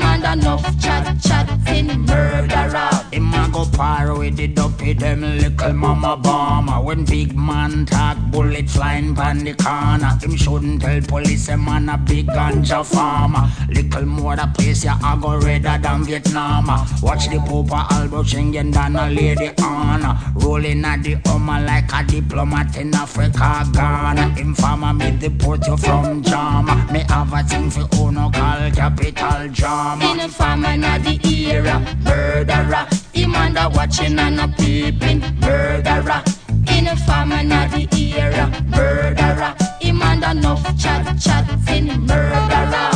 Under enough chat chatting. Murderer. Him a go par with the dopey them little mama bomber When big man talk bullet flying pan the corner Him shouldn't tell police a man a big ganja farmer Little more the place ya a go redder than Vietnam Watch the Popa Albo Schengen than a lady honor Rolling at the Hummer like a diplomat in Africa Ghana Him farmer me deport you from Jama Me have a thing for uno call capital drama In a farm and a the era. Murderer. Him under watching and a peeping. Murderer. In a farm and a the era. Murderer. Him under enough chat chatting. Murderer.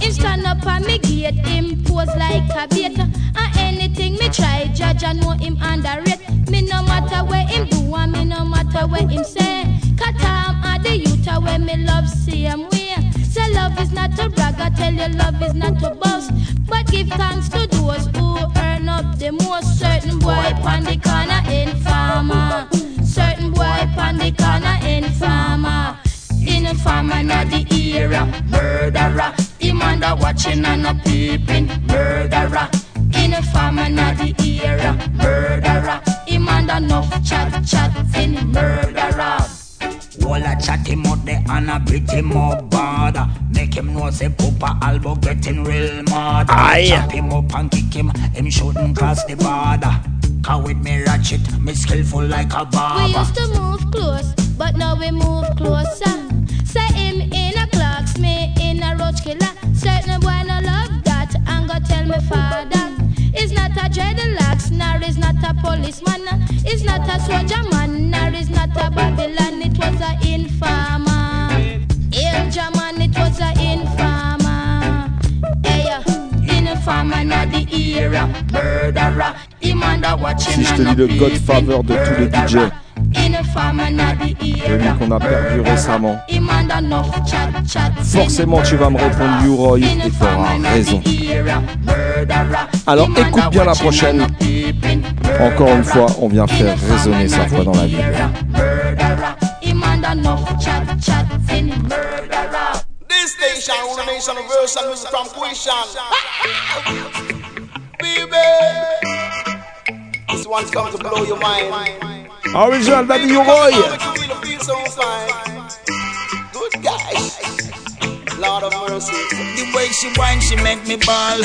Him stand up on me gate, him pose like a bait. And anything me try, judge I know him underrate. Me no matter where him do, and me no matter where him say. Katam are the youth where me love same way. Say love is not a brag, I tell you love is not a boast. But give thanks to those who earn up the most. Certain boy pon the corner in farmer. Certain boy pon the corner in farmer. In a farmer not the era. Murderer. Him under watching and a peeping. Murderer. In a farmer not the era. Murderer. Him under enough chat chatting. Murderer. Wall a chat him out there and a beat him up bad. Make him know say Papa Albo getting real mad. Aye. Chop him up and kick him, him shouldn't cross the border. Cause with me ratchet, me skillful like a barber. We used to move close, but now we move closer. Say him in a clocks, me in a roach killer. Certain boy no love that, and go tell me father. Is not a dreadlocks, nor is not a policeman. Is not a soldier man, nor is not a Babylon. It was a informer. Ilja man, it was a informer. Hey, informer not the era. Murderer, him under watching Si je te dis le Godfather de tous les DJ, celui qu'on a perdu récemment, forcément tu vas me répondre Uroy et tu auras raison. Alors écoute bien la prochaine. Encore une fois, on vient faire résonner sa voix dans la ville. This station will remain on the version music from Quishan. <laughs> Baby, this one's come to blow your mind. Original Daddy U-Roy. Lord of mercy. The way she whine, she make me ball.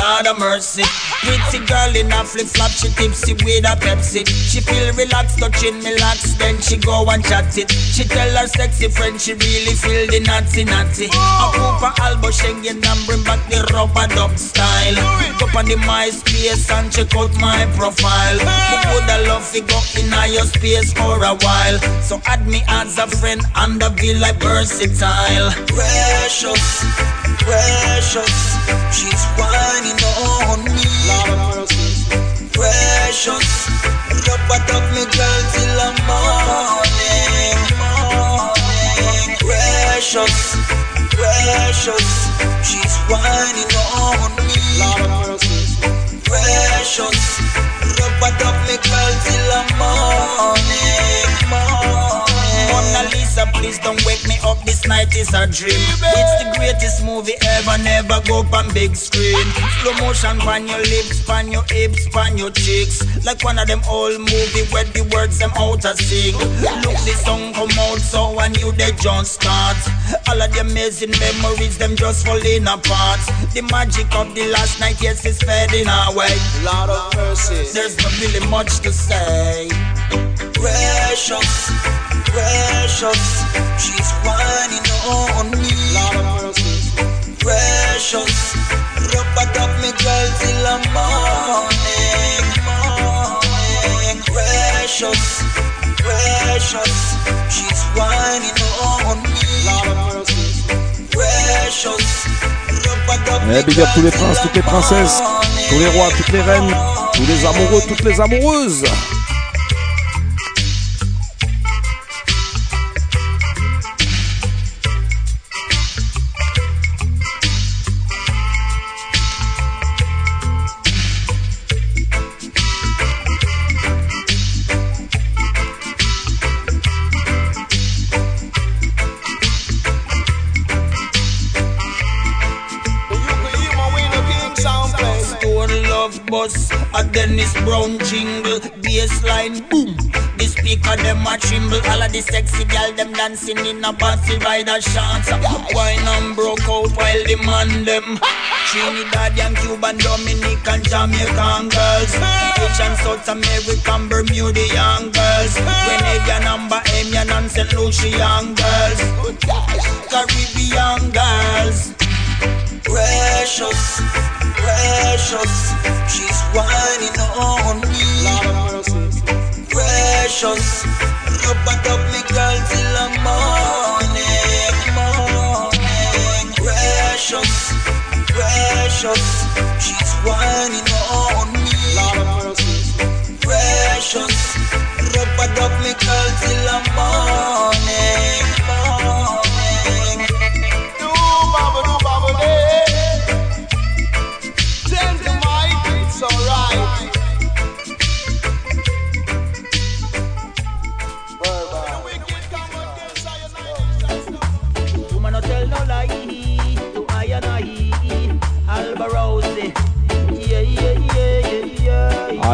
Lord of mercy. Pretty girl in a flip flop, she tipsy with a Pepsi. She feel relaxed, touching me locks, then she go and chat it. She tell her sexy friend she really feel the naughty naughty. A Cooper Albo Schengen and bring back the rubber dub style. Up on the MySpace and check out my profile. But woulda love to go in your space for a while. So add me as a friend and the be like versatile. Precious, precious, she's whining on me. Precious, rubber dub me girl till the morning. morning. Precious, precious, she's whining on me. Precious, rubber dub me girl till the morning. Please don't wake me up this night is a dream. It's the greatest movie ever, never go on big screen. Slow motion pan your lips, pan your hips, pan your cheeks. Like one of them old movie where the words them out a sing. Look, the song come out so and you they just start. All of the amazing memories them just falling apart. The magic of the last night, yes, is fading away. Lot of mercy. There's not really much to say. Precious, precious, she's whining on me. Precious, rub it up me girl till the morning, morning. Precious, precious, she's whining on me. Precious, up Eh, big up tous les princes, toutes les princesses, tous les rois, toutes les reines, tous les amoureux, toutes les amoureuses. Dennis Brown jingle, bassline boom. The speaker them a tremble, all of the sexy gal them dancing in a party rider shots. Wine and broke out while the man them. Trinidadian, Cuban, Dominican, Jamaican girls. Asian, South American, Bermudian girls. Grenadian, Amber, Amian, and St. Lucian girls. Caribbean girls. Precious, precious, she's whining on me. Precious, rub it up me girl till the morning, morning. Precious, precious, she's whining on me. Precious, rub it up me girl till the morning.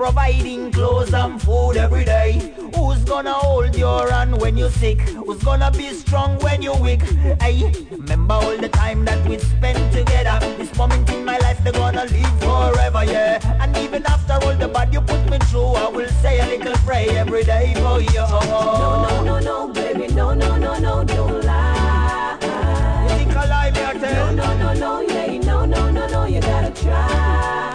providing clothes and food every day? Who's gonna hold your hand when you're sick? Who's gonna be strong when you're weak? Hey, remember all the time that we spent together. This moment in my life, they're gonna live forever, yeah. And even after all the bad you put me through, I will say a little prayer every day for you. No, no, no, no, baby, no, no, no, no, don't lie. You think I lie, tell? No, no, no, no, yeah, no, no, no, no, you gotta try.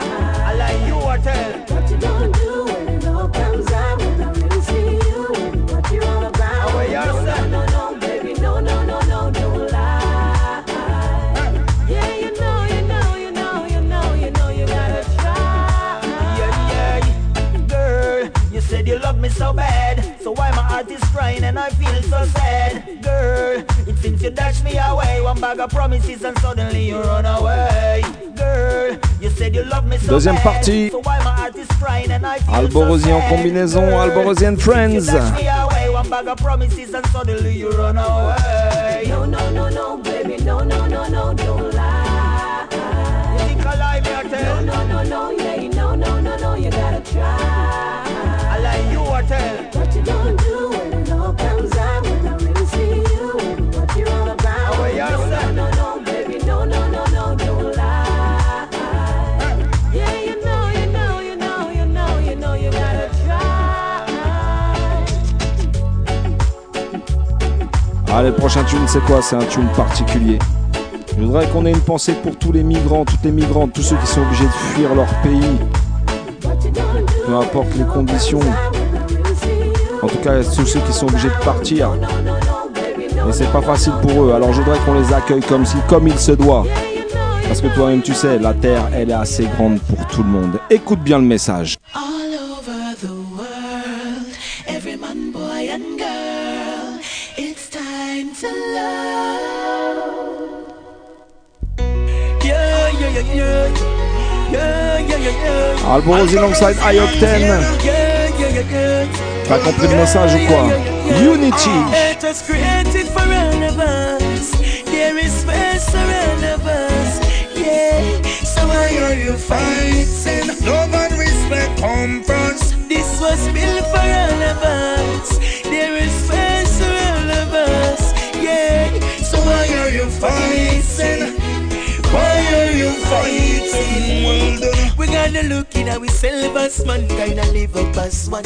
So why my heart is crying and I feel so sad, girl. It seems you dashed me away, one bag of promises and suddenly you run away, girl. You said you love me so Deuxième bad, partie. so why my heart is crying and I feel Alborosie en so sad, combinaison, girl. Alborosie and Friends. You dash me away, one bag of promises and suddenly you run away. No, no, no, no, baby, no, no, no, no, don't lie. You think I lie, me I tell? No, no, no, no, yeah, no, no, no, no, you gotta try. I lie, you I tell? Allez, le prochain tune, c'est quoi? C'est un tune particulier. Je voudrais qu'on ait une pensée pour tous les migrants, toutes les migrantes, tous ceux qui sont obligés de fuir leur pays. Peu importe les conditions. En tout cas, tous ceux qui sont obligés de partir. Et c'est pas facile pour eux. Alors je voudrais qu'on les accueille comme, si, comme il se doit. Parce que toi-même, tu sais, la terre, elle est assez grande pour tout le monde. Écoute bien le message. Alborosie alongside I-Octane. T'as compris le message ou quoi Unity. There is space around of us. Yeah. So why are you fighting? Love and respect come first. This was built for all of us. Fighting? Why are you fighting? We gotta look in ourselves as man, kinda live up as one.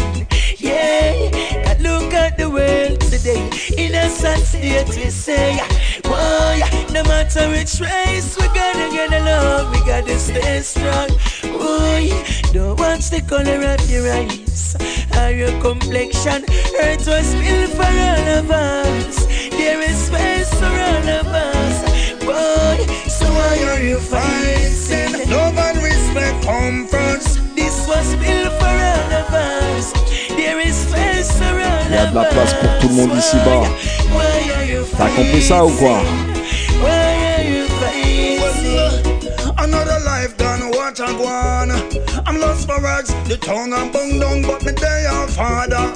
Yeah, gotta look at the world today. In a state, we say, why? No matter which race, we gotta get along, we gotta stay strong. Why? Don't watch the color of your eyes or your complexion. Earth was built for all of us. There is space for all of us. Boy, so why are you fighting? Love and respect come first. This was built for all of us. There is space for all Il y a de la place pour tout le monde ici-bas. T'as compris ça ou quoi? Another life done, what I want. I'm lost for words, the tongue I'm bung down, but me they are father.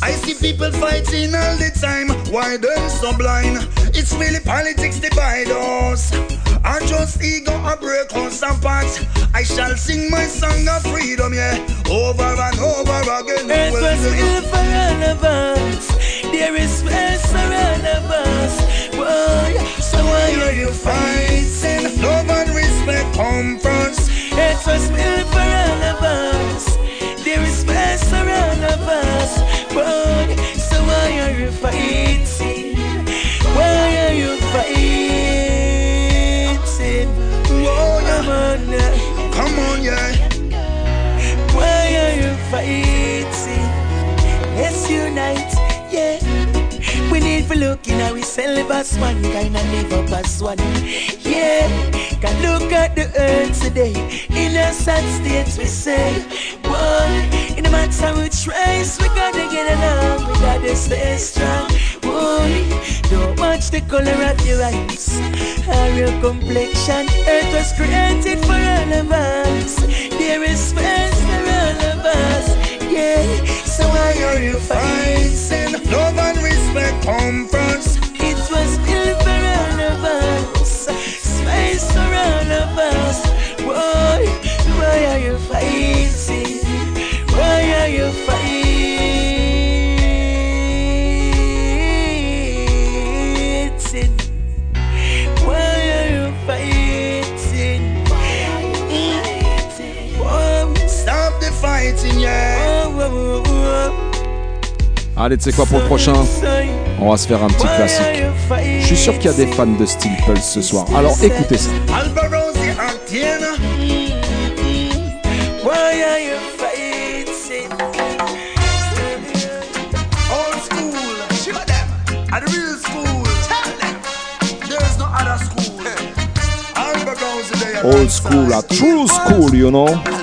I see people fighting all the time, why they so blind? It's really politics divide us. I just ego a break us apart. I shall sing my song of freedom, yeah, over and over again. It was built for all of us. There is space for all of us. Why? So why are you fighting? Love and respect come first. It was built for all of us. There is space for all of us. Why? So why are you fighting? Why are you fighting? Whoa, now. come on, yeah. We look in ourselves as one, kind of live up as one. Yeah, can look at the earth today. In a sad state, we say, boy, in no matter which race, we gotta get along, we gotta stay strong. Boy, don't watch the color of your eyes or your complexion. Earth was created for all of us. There is space for all of us. Yeah, so why are you fighting? Love and first. It was built for all of us. Space for all of us. Why? Why are you fighting? Why are you fighting? Why are you fighting? Whoa, Stop the fighting, yeah. Allez, tu sais quoi pour le prochain? On va se faire un petit classique. Je suis sûr qu'il y a des fans de Steel Pulse ce soir. Alors écoutez ça. Old school, a true school, you know.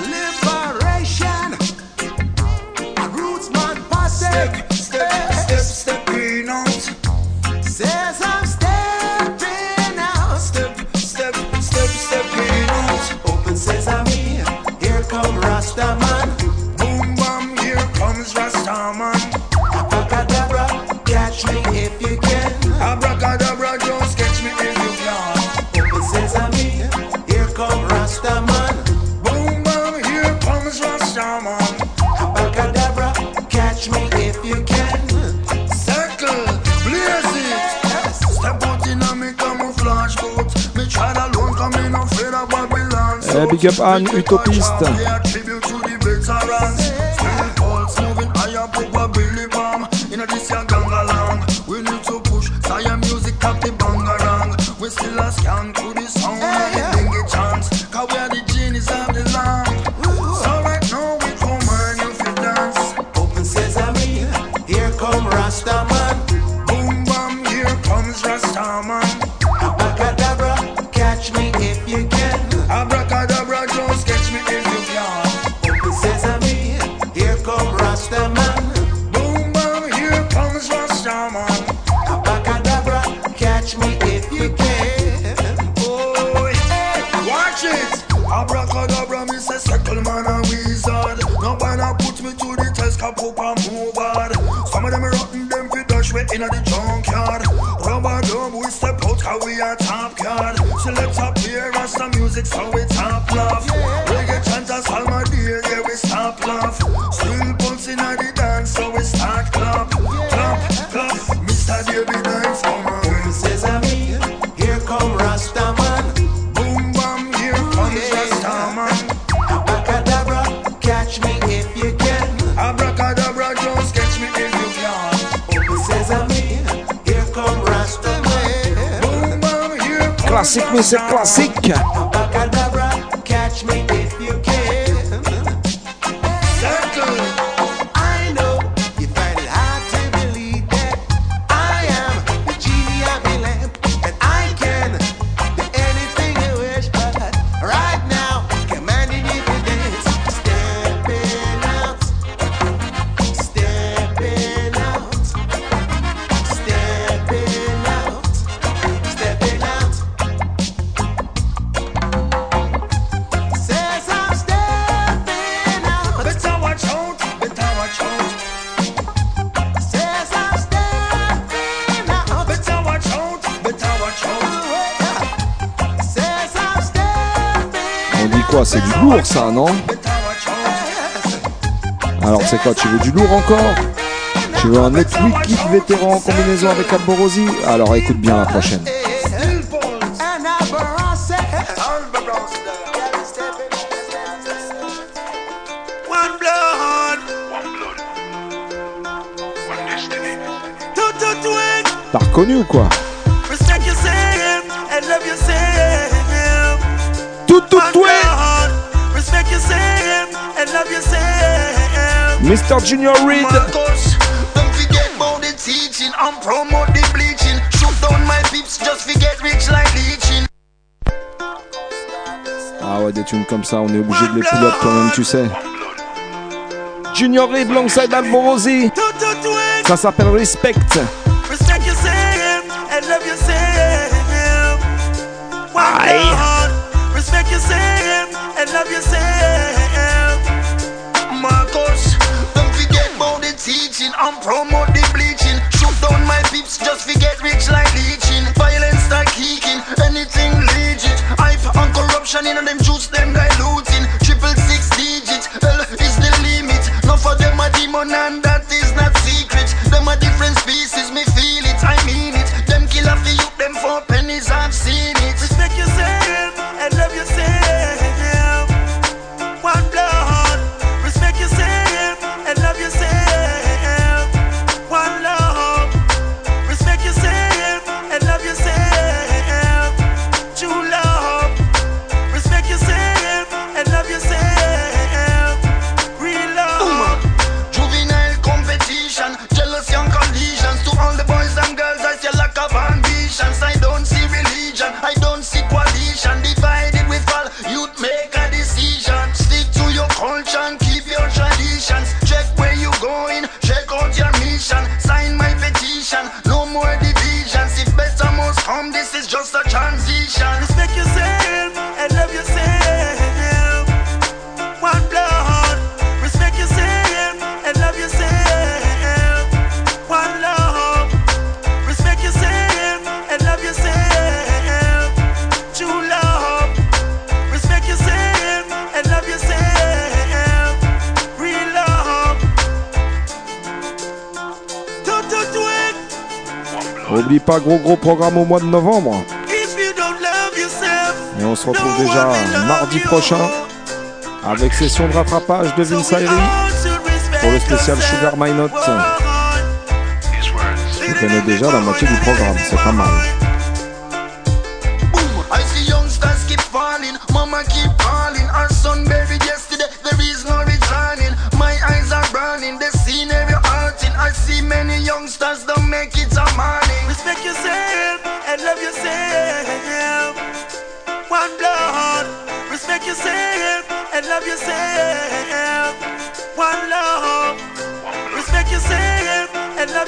Big up Anne, utopiste. classic music é classic. Abacadabra, catch me c'est du lourd ça, non Alors c'est quoi Tu veux du lourd encore Tu veux un autre Wicked vétéran en combinaison avec Alborosi Alors écoute bien la prochaine. T'as reconnu ou quoi Mr. Junior Reed. Ah ouais, des tunes comme ça, on est obligé de les pull quand même, tu sais. Junior Reed, longside Alborosi. Ça s'appelle Respect. Respect promote the bleaching. Shoot down my peeps just to get rich like leeching. Violence start kicking, anything legit. Hype and corruption in you them juice, them diluting. Triple six digits, hell is the limit. Not for them a demon and that is not secret. Them a difference. pas, gros gros programme au mois de novembre. Et on se retrouve déjà mardi prochain avec session de rattrapage de Vince Ayri pour le spécial Sugar My Note. Vous connaissez déjà la moitié du programme, c'est pas mal.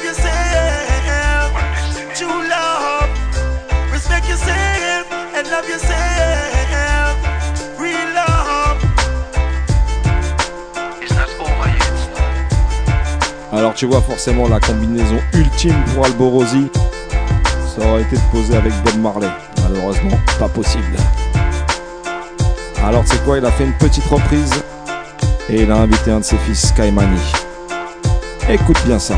Love yourself. True love. Respect yourself and love yourself. Real love. Alors tu vois forcément la combinaison ultime pour Alborosi, ça aurait été de poser avec Bob Marley. Malheureusement, pas possible. Alors c'est quoi Il a fait une petite reprise et il a invité un de ses fils, Kaimani. Écoute bien ça.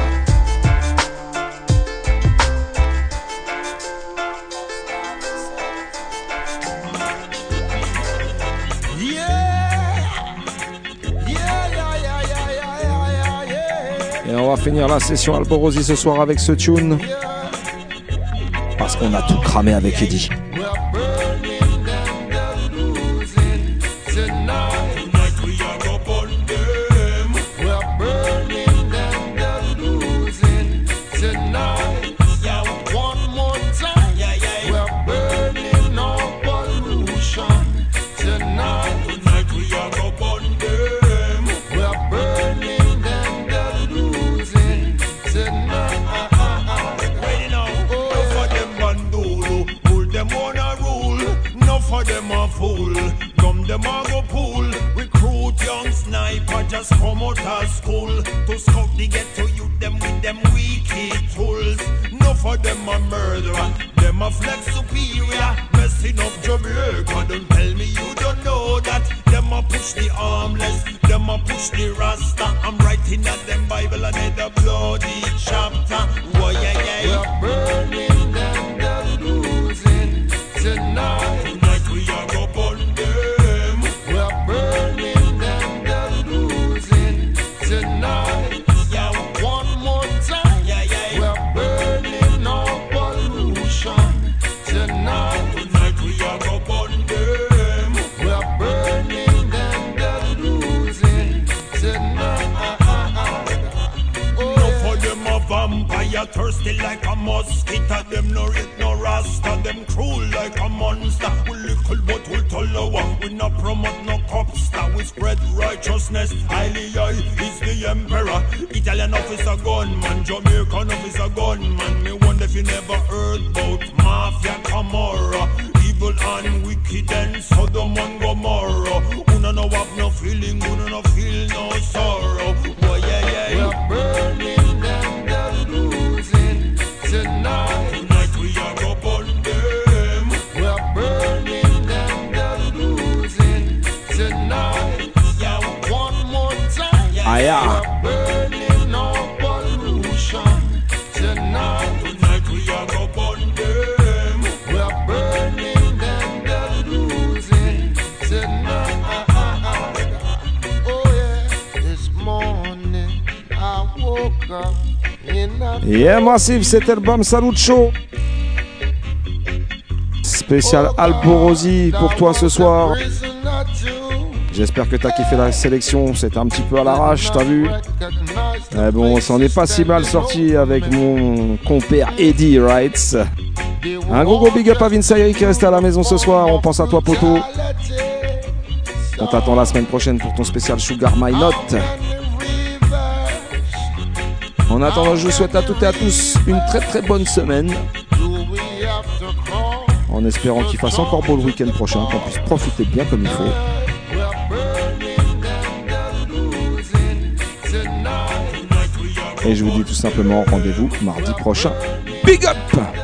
Finir la session Alborosi ce soir avec ce tune. Parce qu'on a tout cramé avec Eddie. Fool, come them a go pool. Recruit young sniper, just come out of school to scout the ghetto youth them with them wicked tools. No for them a murderer, them a flex superior, messing up Jamaica. Don't tell me you don't know that. Them a push the armless, them a push the rasta. I'm writing at them Bible and the bloody chapter. Whoa, yeah, yeah. We're burning thirsty like a mosquito. Them no rate no rasta, them cruel like a monster. We little but we tolerate. We no promote no copster. We spread righteousness. Highly high is the emperor. Italian officer gunman, Jamaican officer gunman. Me wonder if you never heard about mafia Camorra. Evil and wicked and Sodom and Gomorrah. No have no feeling, who no no feel no sorrow. Boy, yeah, yeah. We're burning Aya. Yeah, Massive, cet album Salucho. Spécial Alborosi pour toi ce soir. J'espère que t'as kiffé la sélection, c'était un petit peu à l'arrache, t'as vu Mais bon, ça en est pas si mal sorti avec mon compère Eddie Wrights. Un gros gros big up à Vince qui reste à la maison ce soir, on pense à toi poto. On t'attend la semaine prochaine pour ton spécial Sugar My Note. En attendant, je vous souhaite à toutes et à tous une très très bonne semaine. En espérant qu'il fasse encore beau le week-end prochain, qu'on puisse profiter bien comme il faut. Et je vous dis tout simplement rendez-vous mardi prochain. Big up